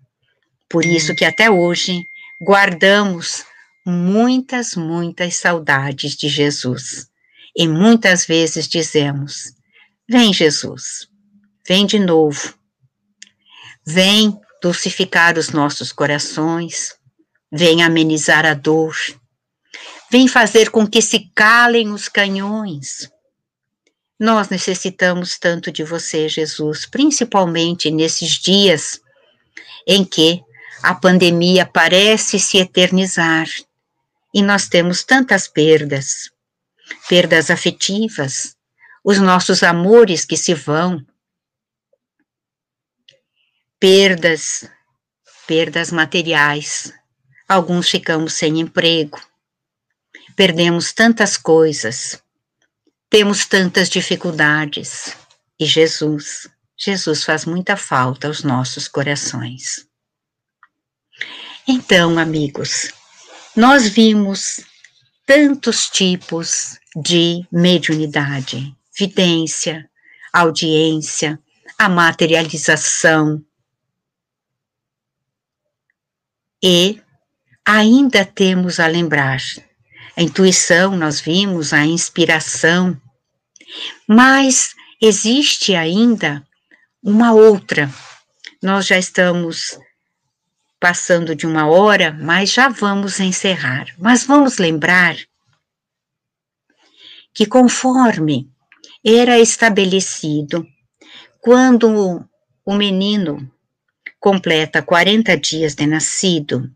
Por isso que até hoje guardamos muitas, muitas saudades de Jesus. E muitas vezes dizemos: Vem, Jesus, vem de novo. Vem dulcificar os nossos corações, vem amenizar a dor, vem fazer com que se calem os canhões. Nós necessitamos tanto de você, Jesus, principalmente nesses dias em que a pandemia parece se eternizar e nós temos tantas perdas, perdas afetivas, os nossos amores que se vão, perdas, perdas materiais. Alguns ficamos sem emprego, perdemos tantas coisas, temos tantas dificuldades. E Jesus, Jesus faz muita falta aos nossos corações. Então, amigos, nós vimos tantos tipos de mediunidade, vidência, audiência, a materialização. E ainda temos a lembrar. A intuição, nós vimos, a inspiração. Mas existe ainda uma outra. Nós já estamos passando de uma hora, mas já vamos encerrar. Mas vamos lembrar que, conforme era estabelecido, quando o menino completa 40 dias de nascido,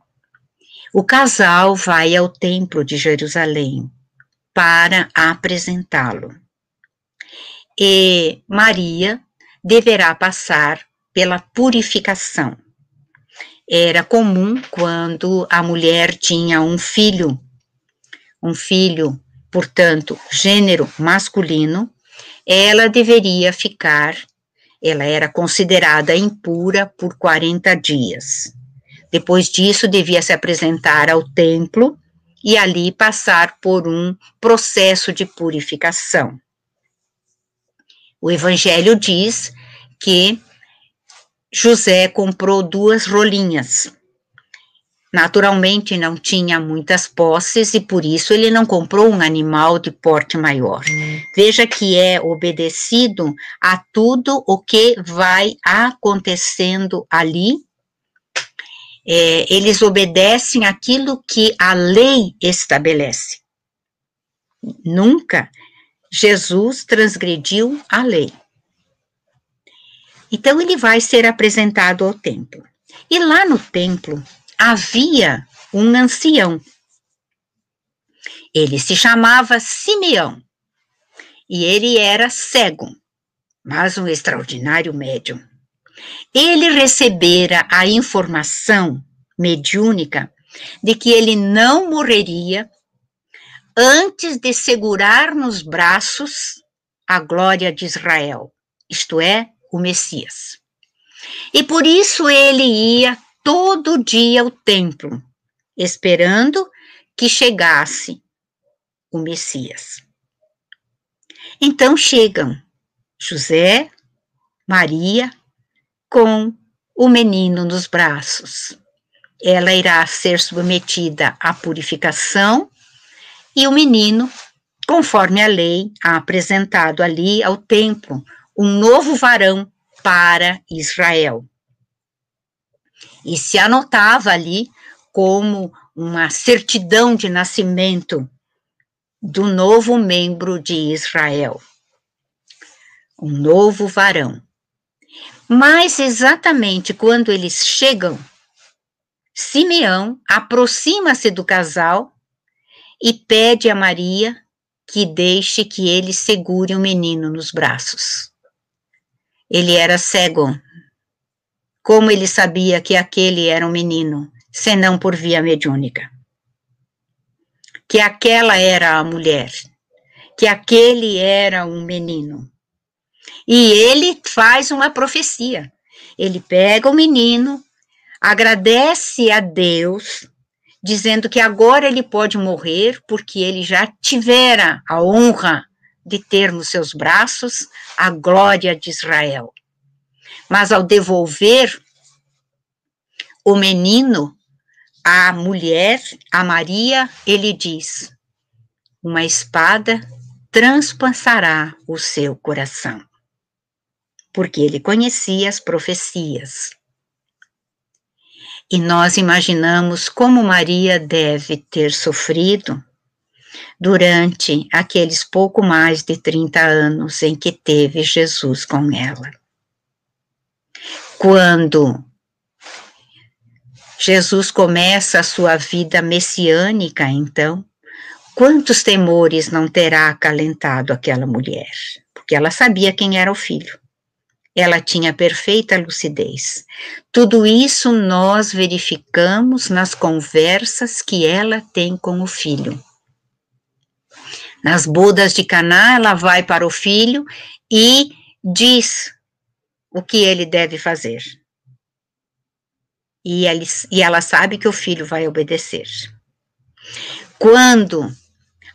o casal vai ao Templo de Jerusalém para apresentá-lo. E Maria deverá passar pela purificação era comum quando a mulher tinha um filho, um filho, portanto, gênero masculino, ela deveria ficar, ela era considerada impura por 40 dias. Depois disso, devia se apresentar ao templo e ali passar por um processo de purificação. O evangelho diz que José comprou duas rolinhas. Naturalmente não tinha muitas posses e por isso ele não comprou um animal de porte maior. Veja que é obedecido a tudo o que vai acontecendo ali. É, eles obedecem aquilo que a lei estabelece. Nunca Jesus transgrediu a lei. Então ele vai ser apresentado ao templo. E lá no templo havia um ancião. Ele se chamava Simeão. E ele era cego, mas um extraordinário médium. Ele recebera a informação mediúnica de que ele não morreria antes de segurar nos braços a glória de Israel, isto é, o Messias. E por isso ele ia todo dia ao templo, esperando que chegasse o Messias. Então chegam José, Maria, com o menino nos braços. Ela irá ser submetida à purificação e o menino, conforme a lei, apresentado ali ao templo, um novo varão para Israel. E se anotava ali como uma certidão de nascimento do novo membro de Israel. Um novo varão. Mas exatamente quando eles chegam, Simeão aproxima-se do casal e pede a Maria que deixe que ele segure o menino nos braços. Ele era cego. Como ele sabia que aquele era um menino, senão por via mediúnica? Que aquela era a mulher, que aquele era um menino. E ele faz uma profecia. Ele pega o menino, agradece a Deus dizendo que agora ele pode morrer porque ele já tivera a honra de ter nos seus braços a glória de Israel. Mas ao devolver o menino à mulher, a Maria, ele diz: Uma espada transpassará o seu coração. Porque ele conhecia as profecias. E nós imaginamos como Maria deve ter sofrido durante aqueles pouco mais de 30 anos em que teve Jesus com ela. Quando Jesus começa a sua vida messiânica, então, quantos temores não terá acalentado aquela mulher? Porque ela sabia quem era o filho. Ela tinha perfeita lucidez. Tudo isso nós verificamos nas conversas que ela tem com o filho. Nas bodas de Caná, ela vai para o filho e diz o que ele deve fazer. E, ele, e ela sabe que o filho vai obedecer. Quando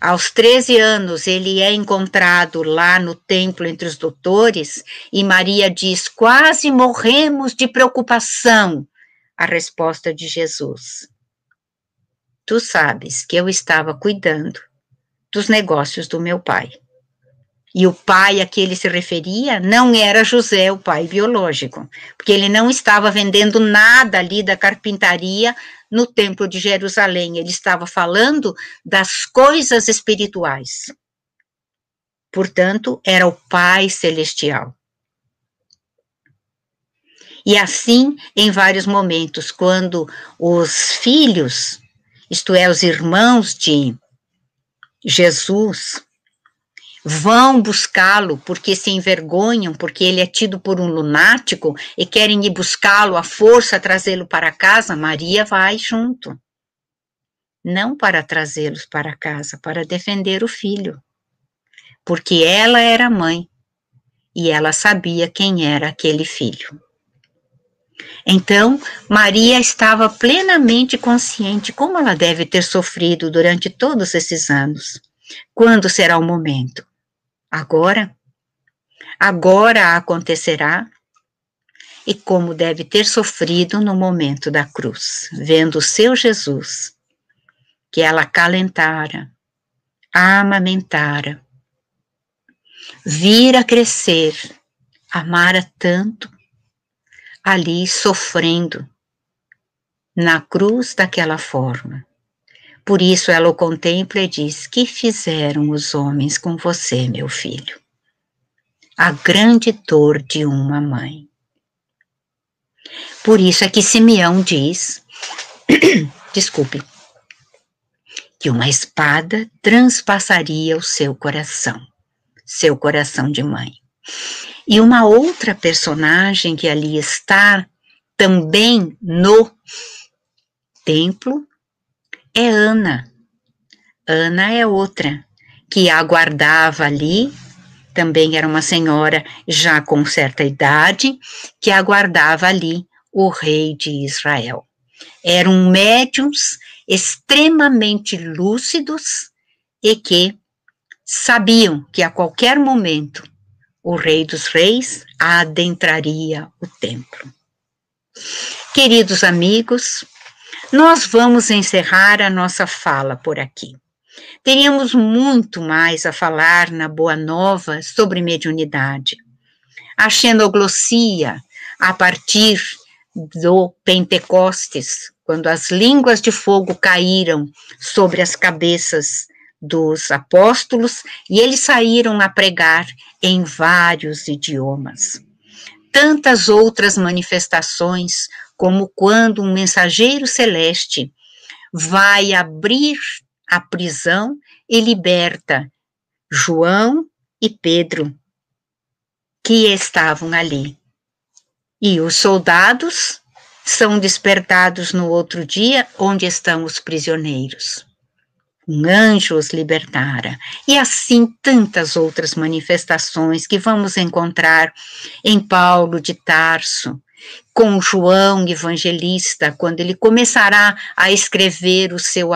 aos 13 anos, ele é encontrado lá no templo entre os doutores e Maria diz: Quase morremos de preocupação. A resposta de Jesus: Tu sabes que eu estava cuidando dos negócios do meu pai. E o pai a que ele se referia não era José, o pai biológico, porque ele não estava vendendo nada ali da carpintaria no Templo de Jerusalém, ele estava falando das coisas espirituais. Portanto, era o Pai Celestial. E assim, em vários momentos, quando os filhos, isto é, os irmãos de Jesus, vão buscá-lo porque se envergonham, porque ele é tido por um lunático e querem ir buscá-lo à força, trazê-lo para casa, Maria vai junto. Não para trazê-los para casa, para defender o filho. Porque ela era mãe e ela sabia quem era aquele filho. Então, Maria estava plenamente consciente como ela deve ter sofrido durante todos esses anos. Quando será o momento? Agora? Agora acontecerá? E como deve ter sofrido no momento da cruz, vendo o seu Jesus, que ela acalentara, amamentara, vira crescer, amara tanto, ali sofrendo, na cruz daquela forma. Por isso ela o contempla e diz: Que fizeram os homens com você, meu filho? A grande dor de uma mãe. Por isso é que Simeão diz: Desculpe, que uma espada transpassaria o seu coração, seu coração de mãe. E uma outra personagem que ali está também no templo é Ana. Ana é outra, que aguardava ali, também era uma senhora já com certa idade, que aguardava ali o rei de Israel. Eram médiums extremamente lúcidos e que sabiam que a qualquer momento o Rei dos Reis adentraria o templo. Queridos amigos, nós vamos encerrar a nossa fala por aqui. Teríamos muito mais a falar na Boa Nova sobre mediunidade. A xenoglossia, a partir do Pentecostes, quando as línguas de fogo caíram sobre as cabeças dos apóstolos e eles saíram a pregar em vários idiomas. Tantas outras manifestações como quando um mensageiro celeste vai abrir a prisão e liberta João e Pedro, que estavam ali. E os soldados são despertados no outro dia, onde estão os prisioneiros. Um anjo os libertara. E assim tantas outras manifestações que vamos encontrar em Paulo de Tarso, com João Evangelista, quando ele começará a escrever o seu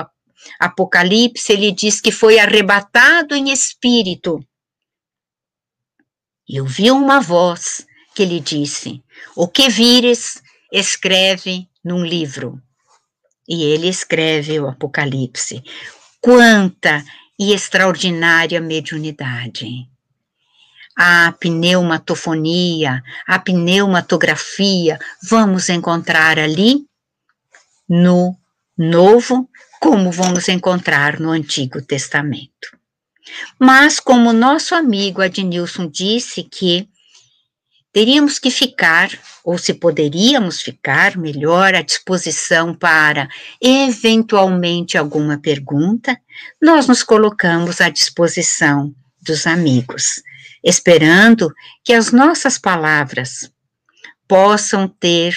Apocalipse, ele diz que foi arrebatado em espírito. E ouviu uma voz que lhe disse: O que vires, escreve num livro. E ele escreve o Apocalipse. Quanta e extraordinária mediunidade! A pneumatofonia, a pneumatografia, vamos encontrar ali no Novo, como vamos encontrar no Antigo Testamento. Mas, como nosso amigo Adnilson disse que teríamos que ficar, ou se poderíamos ficar melhor, à disposição para eventualmente alguma pergunta, nós nos colocamos à disposição dos amigos, esperando que as nossas palavras possam ter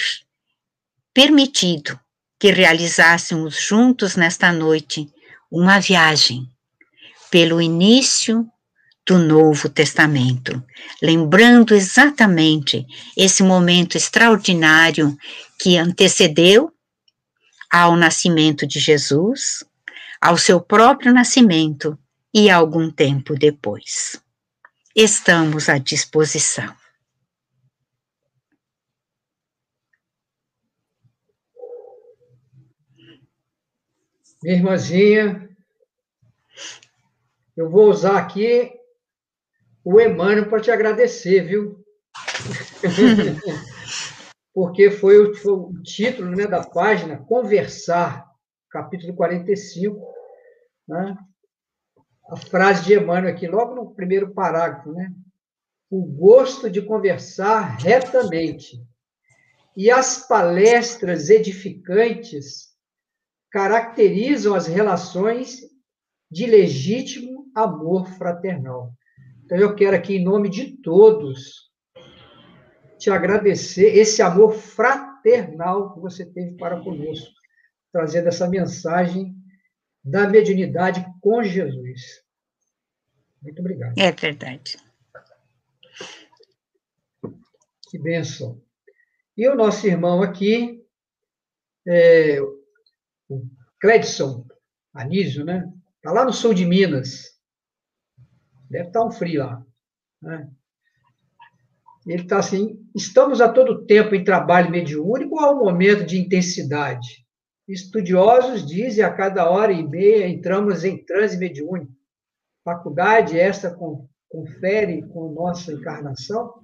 permitido que realizássemos juntos nesta noite uma viagem pelo início do Novo Testamento, lembrando exatamente esse momento extraordinário que antecedeu ao nascimento de Jesus, ao seu próprio nascimento e algum tempo depois. Estamos à disposição. Minha irmãzinha, eu vou usar aqui o Emmanuel para te agradecer, viu? Porque foi o, foi o, título né, da página Conversar, capítulo 45, né? a frase de Emmanuel aqui, logo no primeiro parágrafo, né? O gosto de conversar retamente. E as palestras edificantes caracterizam as relações de legítimo amor fraternal. Então, eu quero aqui, em nome de todos, te agradecer esse amor fraternal que você teve para conosco, trazendo essa mensagem da mediunidade com Jesus. Muito obrigado. É verdade. Que bênção. E o nosso irmão aqui, é, o Cledson Anísio, né? Está lá no sul de Minas. Deve estar um frio lá. Né? Ele está assim: estamos a todo tempo em trabalho mediúnico ou há um momento de intensidade? Estudiosos dizem a cada hora e meia entramos em transe mediúnico. Faculdade esta confere com nossa encarnação?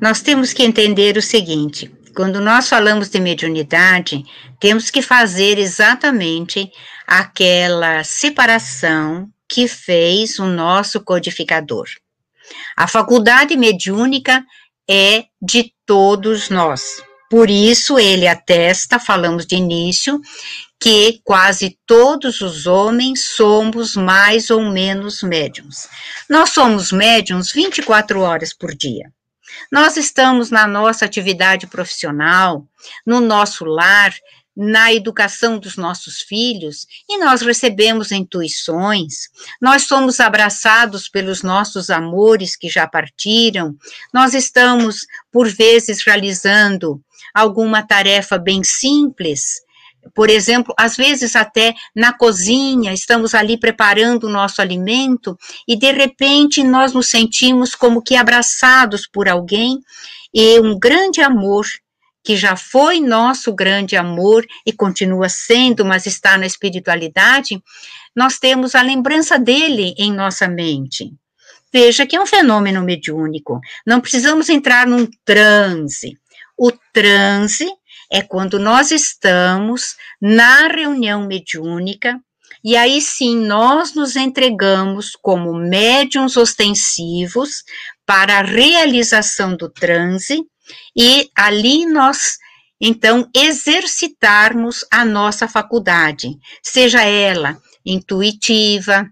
Nós temos que entender o seguinte: quando nós falamos de mediunidade, temos que fazer exatamente aquela separação que fez o nosso codificador. A faculdade mediúnica é de todos nós. Por isso, ele atesta, falamos de início, que quase todos os homens somos mais ou menos médiums. Nós somos médiums 24 horas por dia. Nós estamos na nossa atividade profissional, no nosso lar, na educação dos nossos filhos e nós recebemos intuições, nós somos abraçados pelos nossos amores que já partiram, nós estamos, por vezes, realizando alguma tarefa bem simples. Por exemplo, às vezes até na cozinha, estamos ali preparando o nosso alimento e de repente nós nos sentimos como que abraçados por alguém e um grande amor que já foi nosso grande amor e continua sendo, mas está na espiritualidade, nós temos a lembrança dele em nossa mente. Veja que é um fenômeno mediúnico. Não precisamos entrar num transe. O transe é quando nós estamos na reunião mediúnica e aí sim nós nos entregamos como médiums ostensivos para a realização do transe e ali nós então exercitarmos a nossa faculdade, seja ela intuitiva,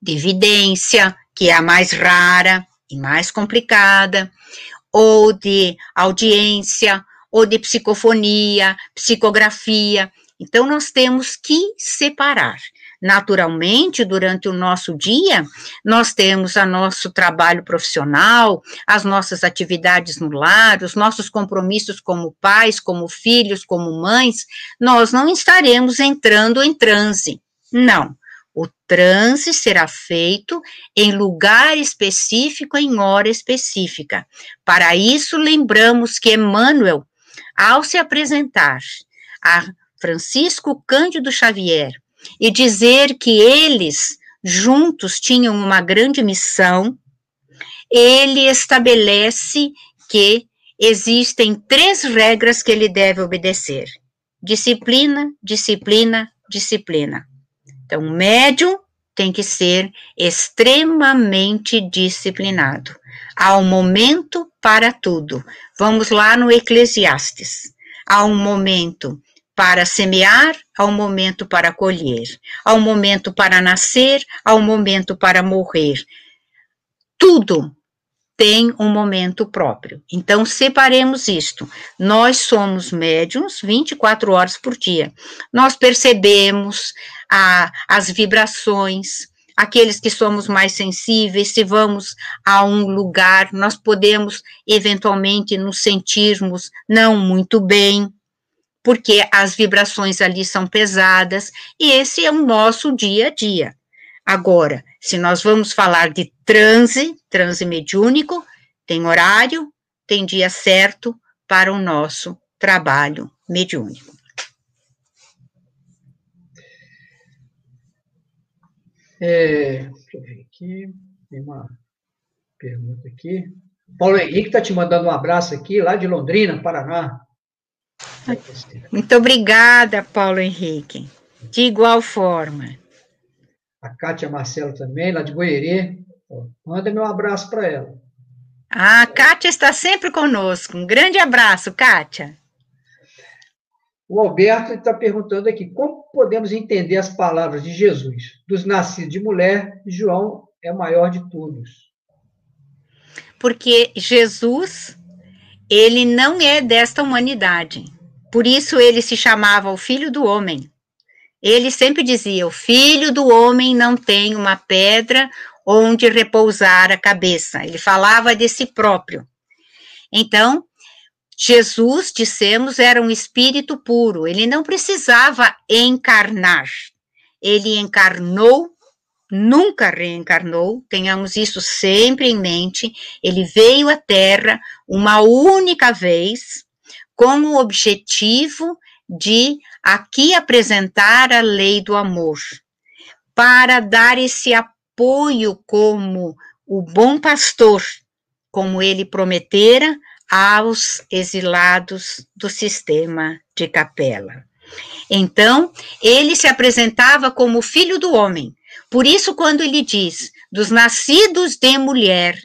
de evidência, que é a mais rara e mais complicada, ou de audiência, ou de psicofonia, psicografia. Então, nós temos que separar. Naturalmente, durante o nosso dia, nós temos o nosso trabalho profissional, as nossas atividades no lar, os nossos compromissos como pais, como filhos, como mães, nós não estaremos entrando em transe. Não. O transe será feito em lugar específico, em hora específica. Para isso, lembramos que Emmanuel, ao se apresentar a Francisco Cândido Xavier e dizer que eles juntos tinham uma grande missão, ele estabelece que existem três regras que ele deve obedecer: disciplina, disciplina, disciplina. Então, o médium tem que ser extremamente disciplinado. Há um momento para tudo. Vamos lá no Eclesiastes. Há um momento para semear, há um momento para colher, há um momento para nascer, há um momento para morrer. Tudo tem um momento próprio. Então, separemos isto. Nós somos médiums 24 horas por dia. Nós percebemos a, as vibrações, aqueles que somos mais sensíveis, se vamos a um lugar, nós podemos eventualmente nos sentirmos não muito bem, porque as vibrações ali são pesadas, e esse é o nosso dia a dia. Agora, se nós vamos falar de transe, transe mediúnico, tem horário, tem dia certo para o nosso trabalho mediúnico. É, deixa eu ver aqui, tem uma pergunta aqui. Paulo Henrique está te mandando um abraço aqui, lá de Londrina, Paraná. Muito obrigada, Paulo Henrique. De igual forma. A Kátia Marcelo também, lá de Goierê. Manda meu abraço para ela. A Kátia está sempre conosco. Um grande abraço, Kátia. O Alberto está perguntando aqui: como podemos entender as palavras de Jesus? Dos nascidos de mulher, João é o maior de todos. Porque Jesus, ele não é desta humanidade. Por isso ele se chamava o Filho do Homem. Ele sempre dizia: o Filho do Homem não tem uma pedra onde repousar a cabeça. Ele falava de si próprio. Então, Jesus, dissemos, era um espírito puro, ele não precisava encarnar. Ele encarnou, nunca reencarnou, tenhamos isso sempre em mente. Ele veio à Terra uma única vez, com o objetivo de aqui apresentar a lei do amor, para dar esse apoio como o bom pastor, como ele prometera aos exilados do sistema de capela. Então, ele se apresentava como filho do homem. Por isso, quando ele diz dos nascidos de mulher,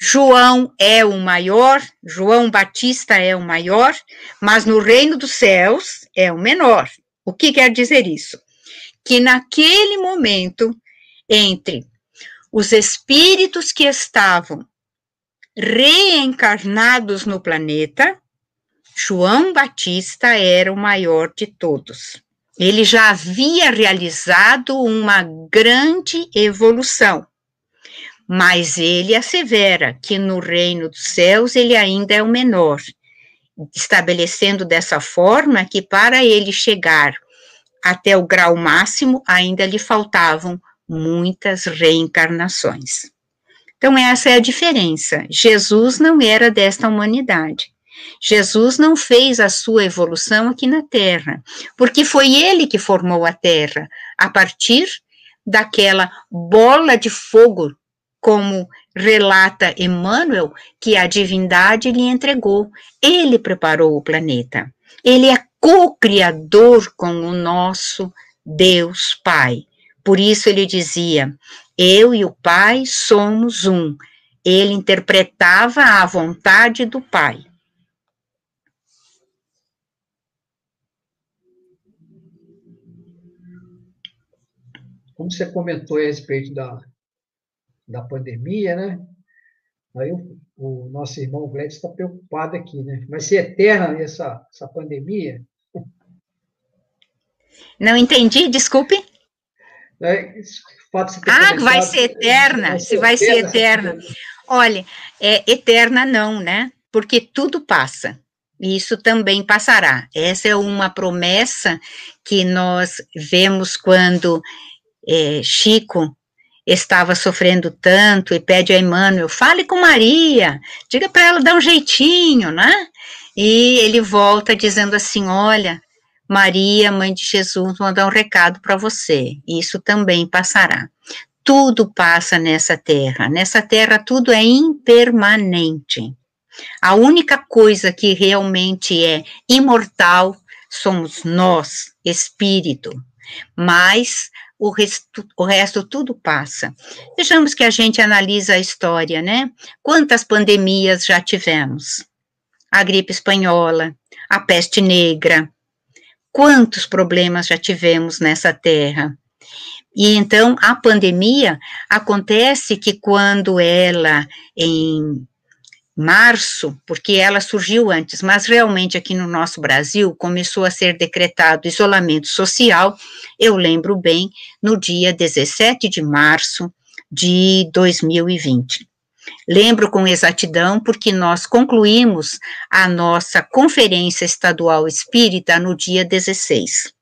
João é o maior, João Batista é o maior, mas no reino dos céus é o menor. O que quer dizer isso? Que naquele momento, entre os espíritos que estavam reencarnados no planeta, João Batista era o maior de todos. Ele já havia realizado uma grande evolução, mas ele assevera que no reino dos céus ele ainda é o menor, estabelecendo dessa forma que para ele chegar até o grau máximo ainda lhe faltavam muitas reencarnações. Então, essa é a diferença. Jesus não era desta humanidade. Jesus não fez a sua evolução aqui na Terra, porque foi ele que formou a Terra a partir daquela bola de fogo, como relata Emmanuel, que a divindade lhe entregou. Ele preparou o planeta. Ele é co-criador com o nosso Deus Pai. Por isso ele dizia: eu e o Pai somos um. Ele interpretava a vontade do Pai. Como você comentou a respeito da, da pandemia, né? Aí o, o nosso irmão Gladys está preocupado aqui, né? Vai ser eterna essa, essa pandemia? Não entendi, desculpe. É, ah, vai ser eterna, se vai ser eterna. Olha, é eterna não, né? Porque tudo passa. E isso também passará. Essa é uma promessa que nós vemos quando é, Chico estava sofrendo tanto e pede a Emmanuel, fale com Maria, diga para ela dar um jeitinho, né? E ele volta dizendo assim: Olha, Maria, mãe de Jesus, mandar um recado para você. Isso também passará. Tudo passa nessa terra. Nessa terra tudo é impermanente. A única coisa que realmente é imortal somos nós, espírito. Mas o resto, o resto tudo passa. Vejamos que a gente analisa a história, né? Quantas pandemias já tivemos? A gripe espanhola, a peste negra. Quantos problemas já tivemos nessa terra? E então a pandemia acontece que quando ela em março, porque ela surgiu antes, mas realmente aqui no nosso Brasil começou a ser decretado isolamento social, eu lembro bem, no dia 17 de março de 2020. Lembro com exatidão porque nós concluímos a nossa Conferência Estadual Espírita no dia 16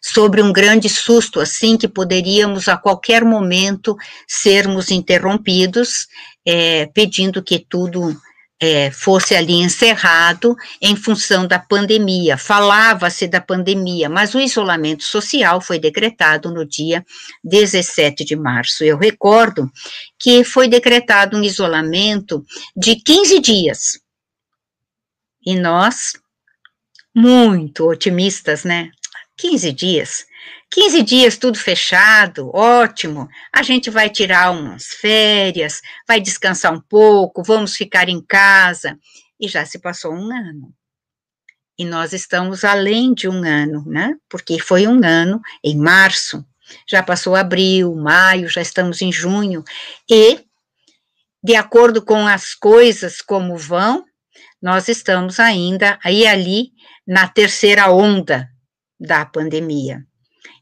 sobre um grande susto, assim, que poderíamos a qualquer momento sermos interrompidos, é, pedindo que tudo é, fosse ali encerrado em função da pandemia. Falava-se da pandemia, mas o isolamento social foi decretado no dia 17 de março. Eu recordo que foi decretado um isolamento de 15 dias. E nós, muito otimistas, né? 15 dias. 15 dias tudo fechado, ótimo. A gente vai tirar umas férias, vai descansar um pouco, vamos ficar em casa. E já se passou um ano. E nós estamos além de um ano, né? Porque foi um ano em março, já passou abril, maio, já estamos em junho. E, de acordo com as coisas como vão, nós estamos ainda aí ali na terceira onda da pandemia.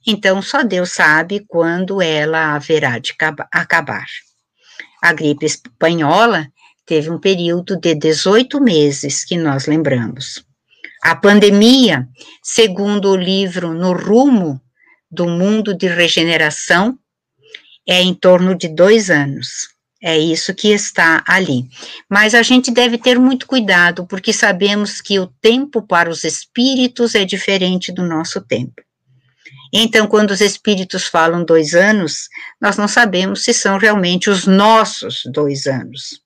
Então, só Deus sabe quando ela haverá de acabar. A gripe espanhola teve um período de 18 meses, que nós lembramos. A pandemia, segundo o livro No Rumo do Mundo de Regeneração, é em torno de dois anos. É isso que está ali. Mas a gente deve ter muito cuidado, porque sabemos que o tempo para os espíritos é diferente do nosso tempo. Então, quando os espíritos falam dois anos, nós não sabemos se são realmente os nossos dois anos,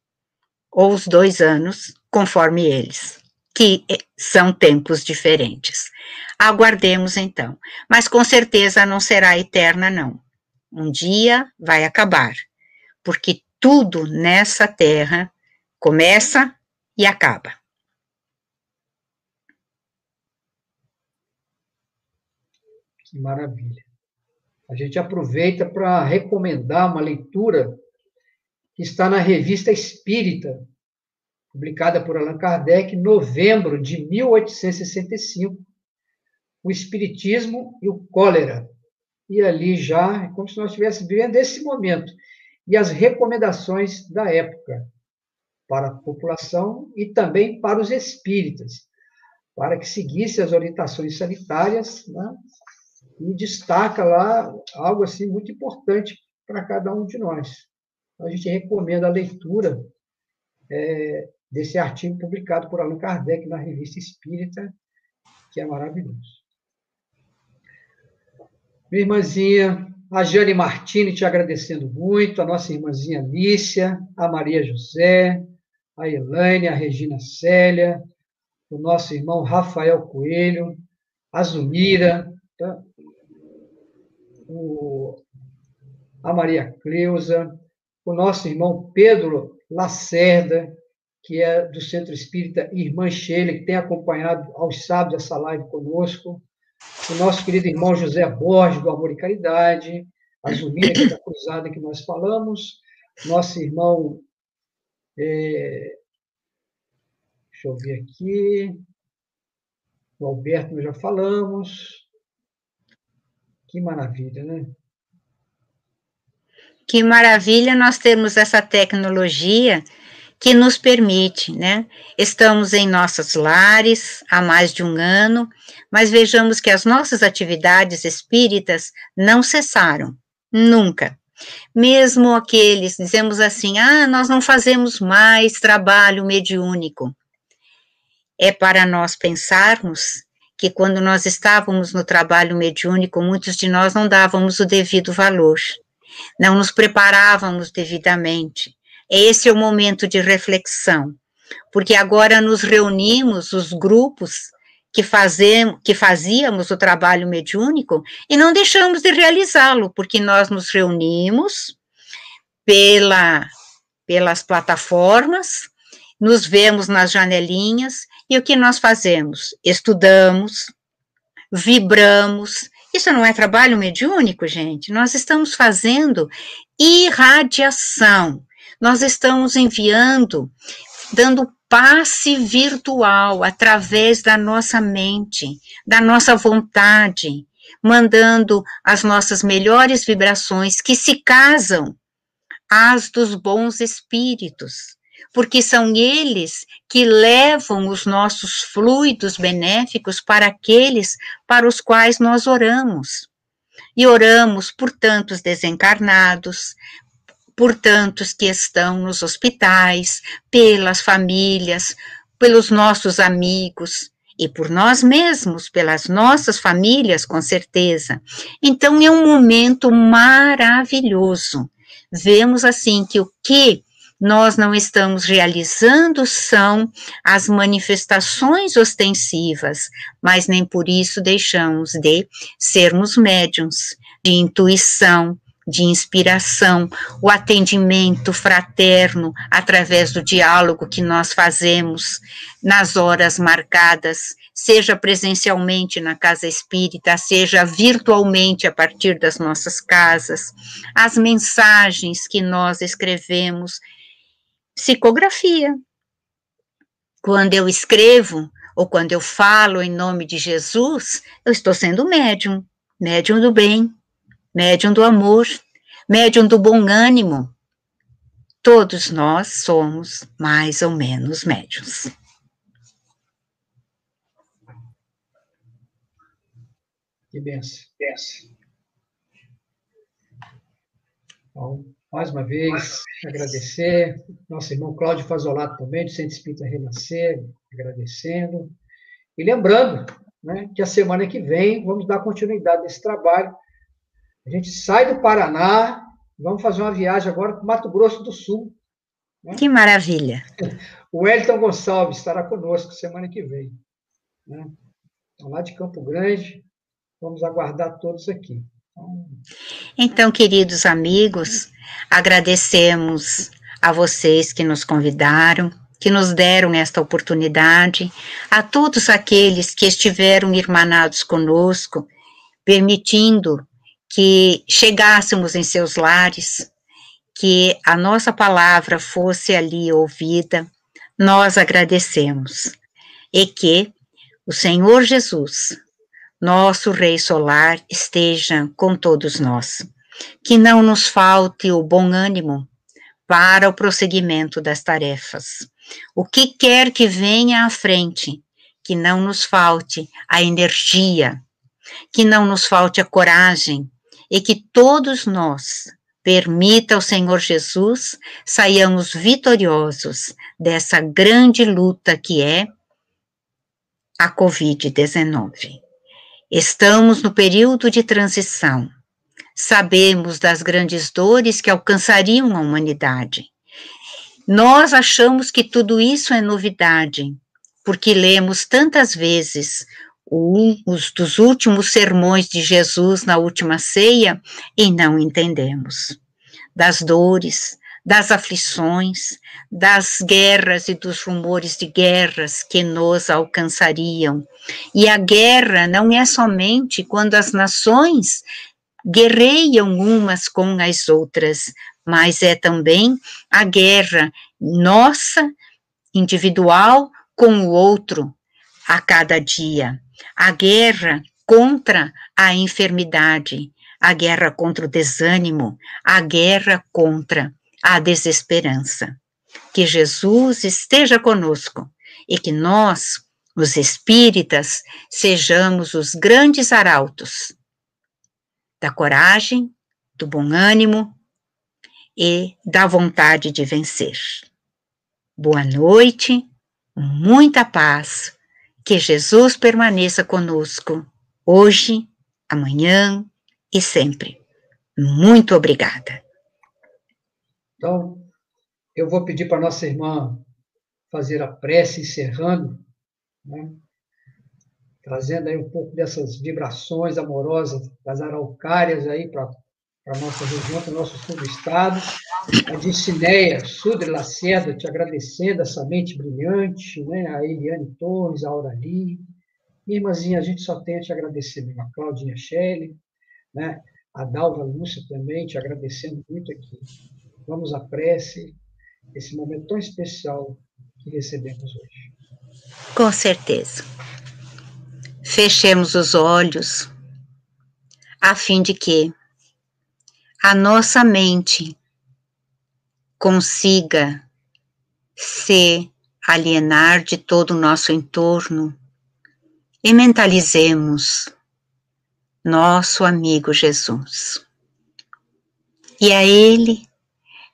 ou os dois anos, conforme eles, que eh, são tempos diferentes. Aguardemos então, mas com certeza não será eterna, não. Um dia vai acabar, porque tudo nessa terra começa e acaba. Que maravilha. A gente aproveita para recomendar uma leitura que está na Revista Espírita, publicada por Allan Kardec em novembro de 1865, O Espiritismo e o Cólera. E ali já, é como se nós estivéssemos vivendo esse momento e as recomendações da época para a população e também para os espíritas, para que seguisse as orientações sanitárias, né? e destaca lá algo assim muito importante para cada um de nós. Então, a gente recomenda a leitura é, desse artigo publicado por Allan Kardec na Revista Espírita, que é maravilhoso. Minha irmãzinha, a Jane Martini te agradecendo muito, a nossa irmãzinha Alicia, a Maria José, a Elaine, a Regina Célia, o nosso irmão Rafael Coelho, a Zumira, tá? o, a Maria Cleusa, o nosso irmão Pedro Lacerda, que é do Centro Espírita Irmã Sheila, que tem acompanhado aos sábados essa live conosco, o nosso querido irmão José Borges, do Amor e Caridade, a Zumira, que é da cruzada que nós falamos, nosso irmão. É, deixa eu ver aqui. O Alberto, nós já falamos. Que maravilha, né? Que maravilha nós termos essa tecnologia que nos permite, né? Estamos em nossos lares há mais de um ano, mas vejamos que as nossas atividades espíritas não cessaram, nunca. Mesmo aqueles, dizemos assim, ah, nós não fazemos mais trabalho mediúnico. É para nós pensarmos que quando nós estávamos no trabalho mediúnico, muitos de nós não dávamos o devido valor, não nos preparávamos devidamente. Esse é o momento de reflexão, porque agora nos reunimos, os grupos que, fazemos, que fazíamos o trabalho mediúnico, e não deixamos de realizá-lo, porque nós nos reunimos pela, pelas plataformas, nos vemos nas janelinhas, e o que nós fazemos? Estudamos, vibramos. Isso não é trabalho mediúnico, gente? Nós estamos fazendo irradiação. Nós estamos enviando, dando passe virtual através da nossa mente, da nossa vontade, mandando as nossas melhores vibrações que se casam às dos bons espíritos porque são eles que levam os nossos fluidos benéficos para aqueles para os quais nós oramos. E oramos por tantos desencarnados, por tantos que estão nos hospitais, pelas famílias, pelos nossos amigos e por nós mesmos, pelas nossas famílias, com certeza. Então é um momento maravilhoso. Vemos assim que o que nós não estamos realizando são as manifestações ostensivas, mas nem por isso deixamos de sermos médiums de intuição, de inspiração, o atendimento fraterno através do diálogo que nós fazemos nas horas marcadas, seja presencialmente na casa espírita, seja virtualmente a partir das nossas casas, as mensagens que nós escrevemos psicografia. Quando eu escrevo ou quando eu falo em nome de Jesus, eu estou sendo médium, médium do bem, médium do amor, médium do bom ânimo. Todos nós somos mais ou menos médiums. Que benção. benção. Bom, mais uma vez, agradecer. Nosso irmão Cláudio Fazolato também, do Centro Espírita Renascer, agradecendo. E lembrando né, que a semana que vem vamos dar continuidade nesse trabalho. A gente sai do Paraná, vamos fazer uma viagem agora para o Mato Grosso do Sul. Né? Que maravilha! O Wellington Gonçalves estará conosco semana que vem. Né? Então, lá de Campo Grande, vamos aguardar todos aqui. Então, queridos amigos, agradecemos a vocês que nos convidaram, que nos deram esta oportunidade, a todos aqueles que estiveram irmanados conosco, permitindo que chegássemos em seus lares, que a nossa palavra fosse ali ouvida, nós agradecemos. E que o Senhor Jesus nosso Rei Solar esteja com todos nós. Que não nos falte o bom ânimo para o prosseguimento das tarefas. O que quer que venha à frente, que não nos falte a energia, que não nos falte a coragem e que todos nós, permita ao Senhor Jesus, saiamos vitoriosos dessa grande luta que é a Covid-19. Estamos no período de transição. Sabemos das grandes dores que alcançariam a humanidade. Nós achamos que tudo isso é novidade, porque lemos tantas vezes os dos últimos sermões de Jesus na última ceia e não entendemos. Das dores, das aflições, das guerras e dos rumores de guerras que nos alcançariam. E a guerra não é somente quando as nações guerreiam umas com as outras, mas é também a guerra nossa, individual, com o outro, a cada dia. A guerra contra a enfermidade, a guerra contra o desânimo, a guerra contra a desesperança. Que Jesus esteja conosco e que nós, os espíritas, sejamos os grandes arautos da coragem, do bom ânimo e da vontade de vencer. Boa noite, muita paz, que Jesus permaneça conosco hoje, amanhã e sempre. Muito obrigada. Então, eu vou pedir para nossa irmã fazer a prece encerrando, né? trazendo aí um pouco dessas vibrações amorosas das araucárias aí para a nossa região, para o nosso sul do estado. A Dicineia Sudre Lacerda te agradecendo essa mente brilhante, né? a Eliane Torres, a Aurali. Irmãzinha, a gente só tem a te agradecer mesmo. A Claudinha Shelley, né? a Dalva Lúcia também, te agradecendo muito aqui. Vamos à prece, esse momento tão especial que recebemos hoje. Com certeza. Fechemos os olhos, a fim de que a nossa mente consiga se alienar de todo o nosso entorno e mentalizemos nosso amigo Jesus. E a Ele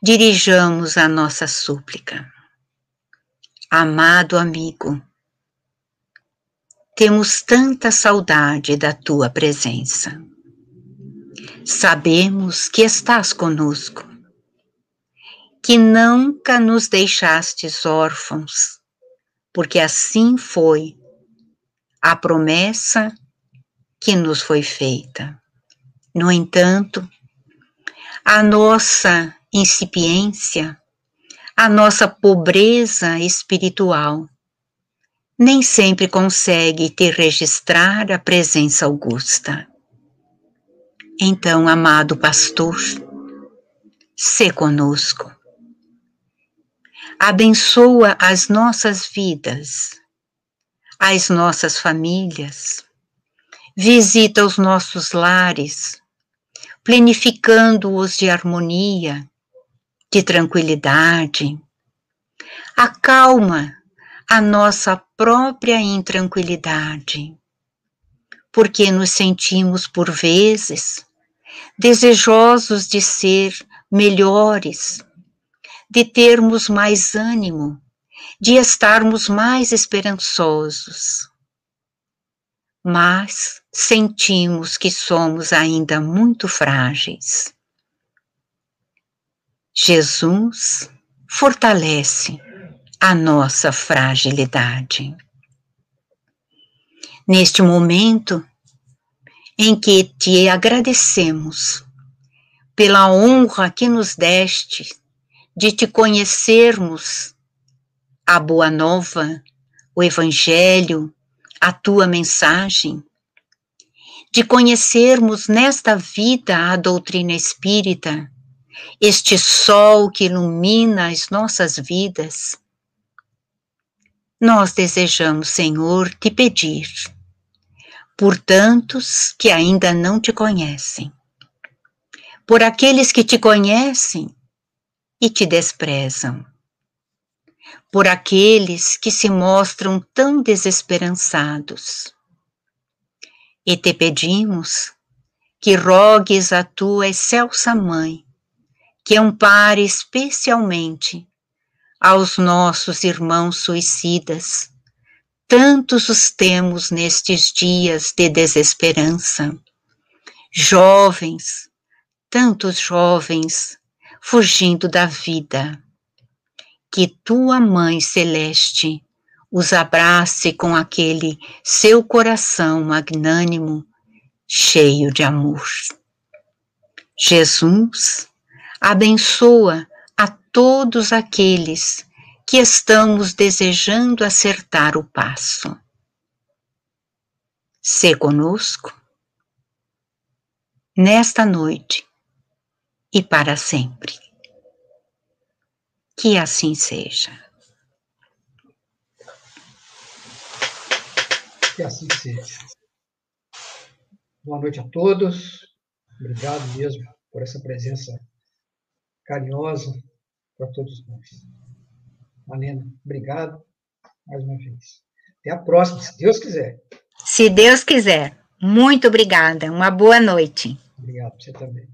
dirijamos a nossa súplica. Amado amigo, temos tanta saudade da tua presença. Sabemos que estás conosco, que nunca nos deixastes órfãos, porque assim foi a promessa que nos foi feita. No entanto, a nossa incipiência, a nossa pobreza espiritual, nem sempre consegue te registrar a presença augusta. Então, amado pastor, se conosco. Abençoa as nossas vidas, as nossas famílias, visita os nossos lares, plenificando-os de harmonia, de tranquilidade. Acalma a nossa própria intranquilidade, porque nos sentimos, por vezes, desejosos de ser melhores, de termos mais ânimo, de estarmos mais esperançosos. Mas sentimos que somos ainda muito frágeis. Jesus fortalece a nossa fragilidade. Neste momento em que te agradecemos pela honra que nos deste de te conhecermos a boa nova, o evangelho, a tua mensagem, de conhecermos nesta vida a doutrina espírita, este sol que ilumina as nossas vidas, nós desejamos, Senhor, te pedir por tantos que ainda não te conhecem, por aqueles que te conhecem e te desprezam, por aqueles que se mostram tão desesperançados. E te pedimos que rogues a tua excelsa mãe, que ampare especialmente aos nossos irmãos suicidas. Tantos os temos nestes dias de desesperança. Jovens, tantos jovens fugindo da vida. Que tua Mãe Celeste os abrace com aquele seu coração magnânimo, cheio de amor. Jesus abençoa todos aqueles que estamos desejando acertar o passo. Se conosco, nesta noite e para sempre. Que assim seja. Que assim seja. Boa noite a todos. Obrigado mesmo por essa presença carinhosa para todos nós. Malena, obrigado mais uma vez. Até a próxima, se Deus quiser. Se Deus quiser. Muito obrigada. Uma boa noite. Obrigado, você também.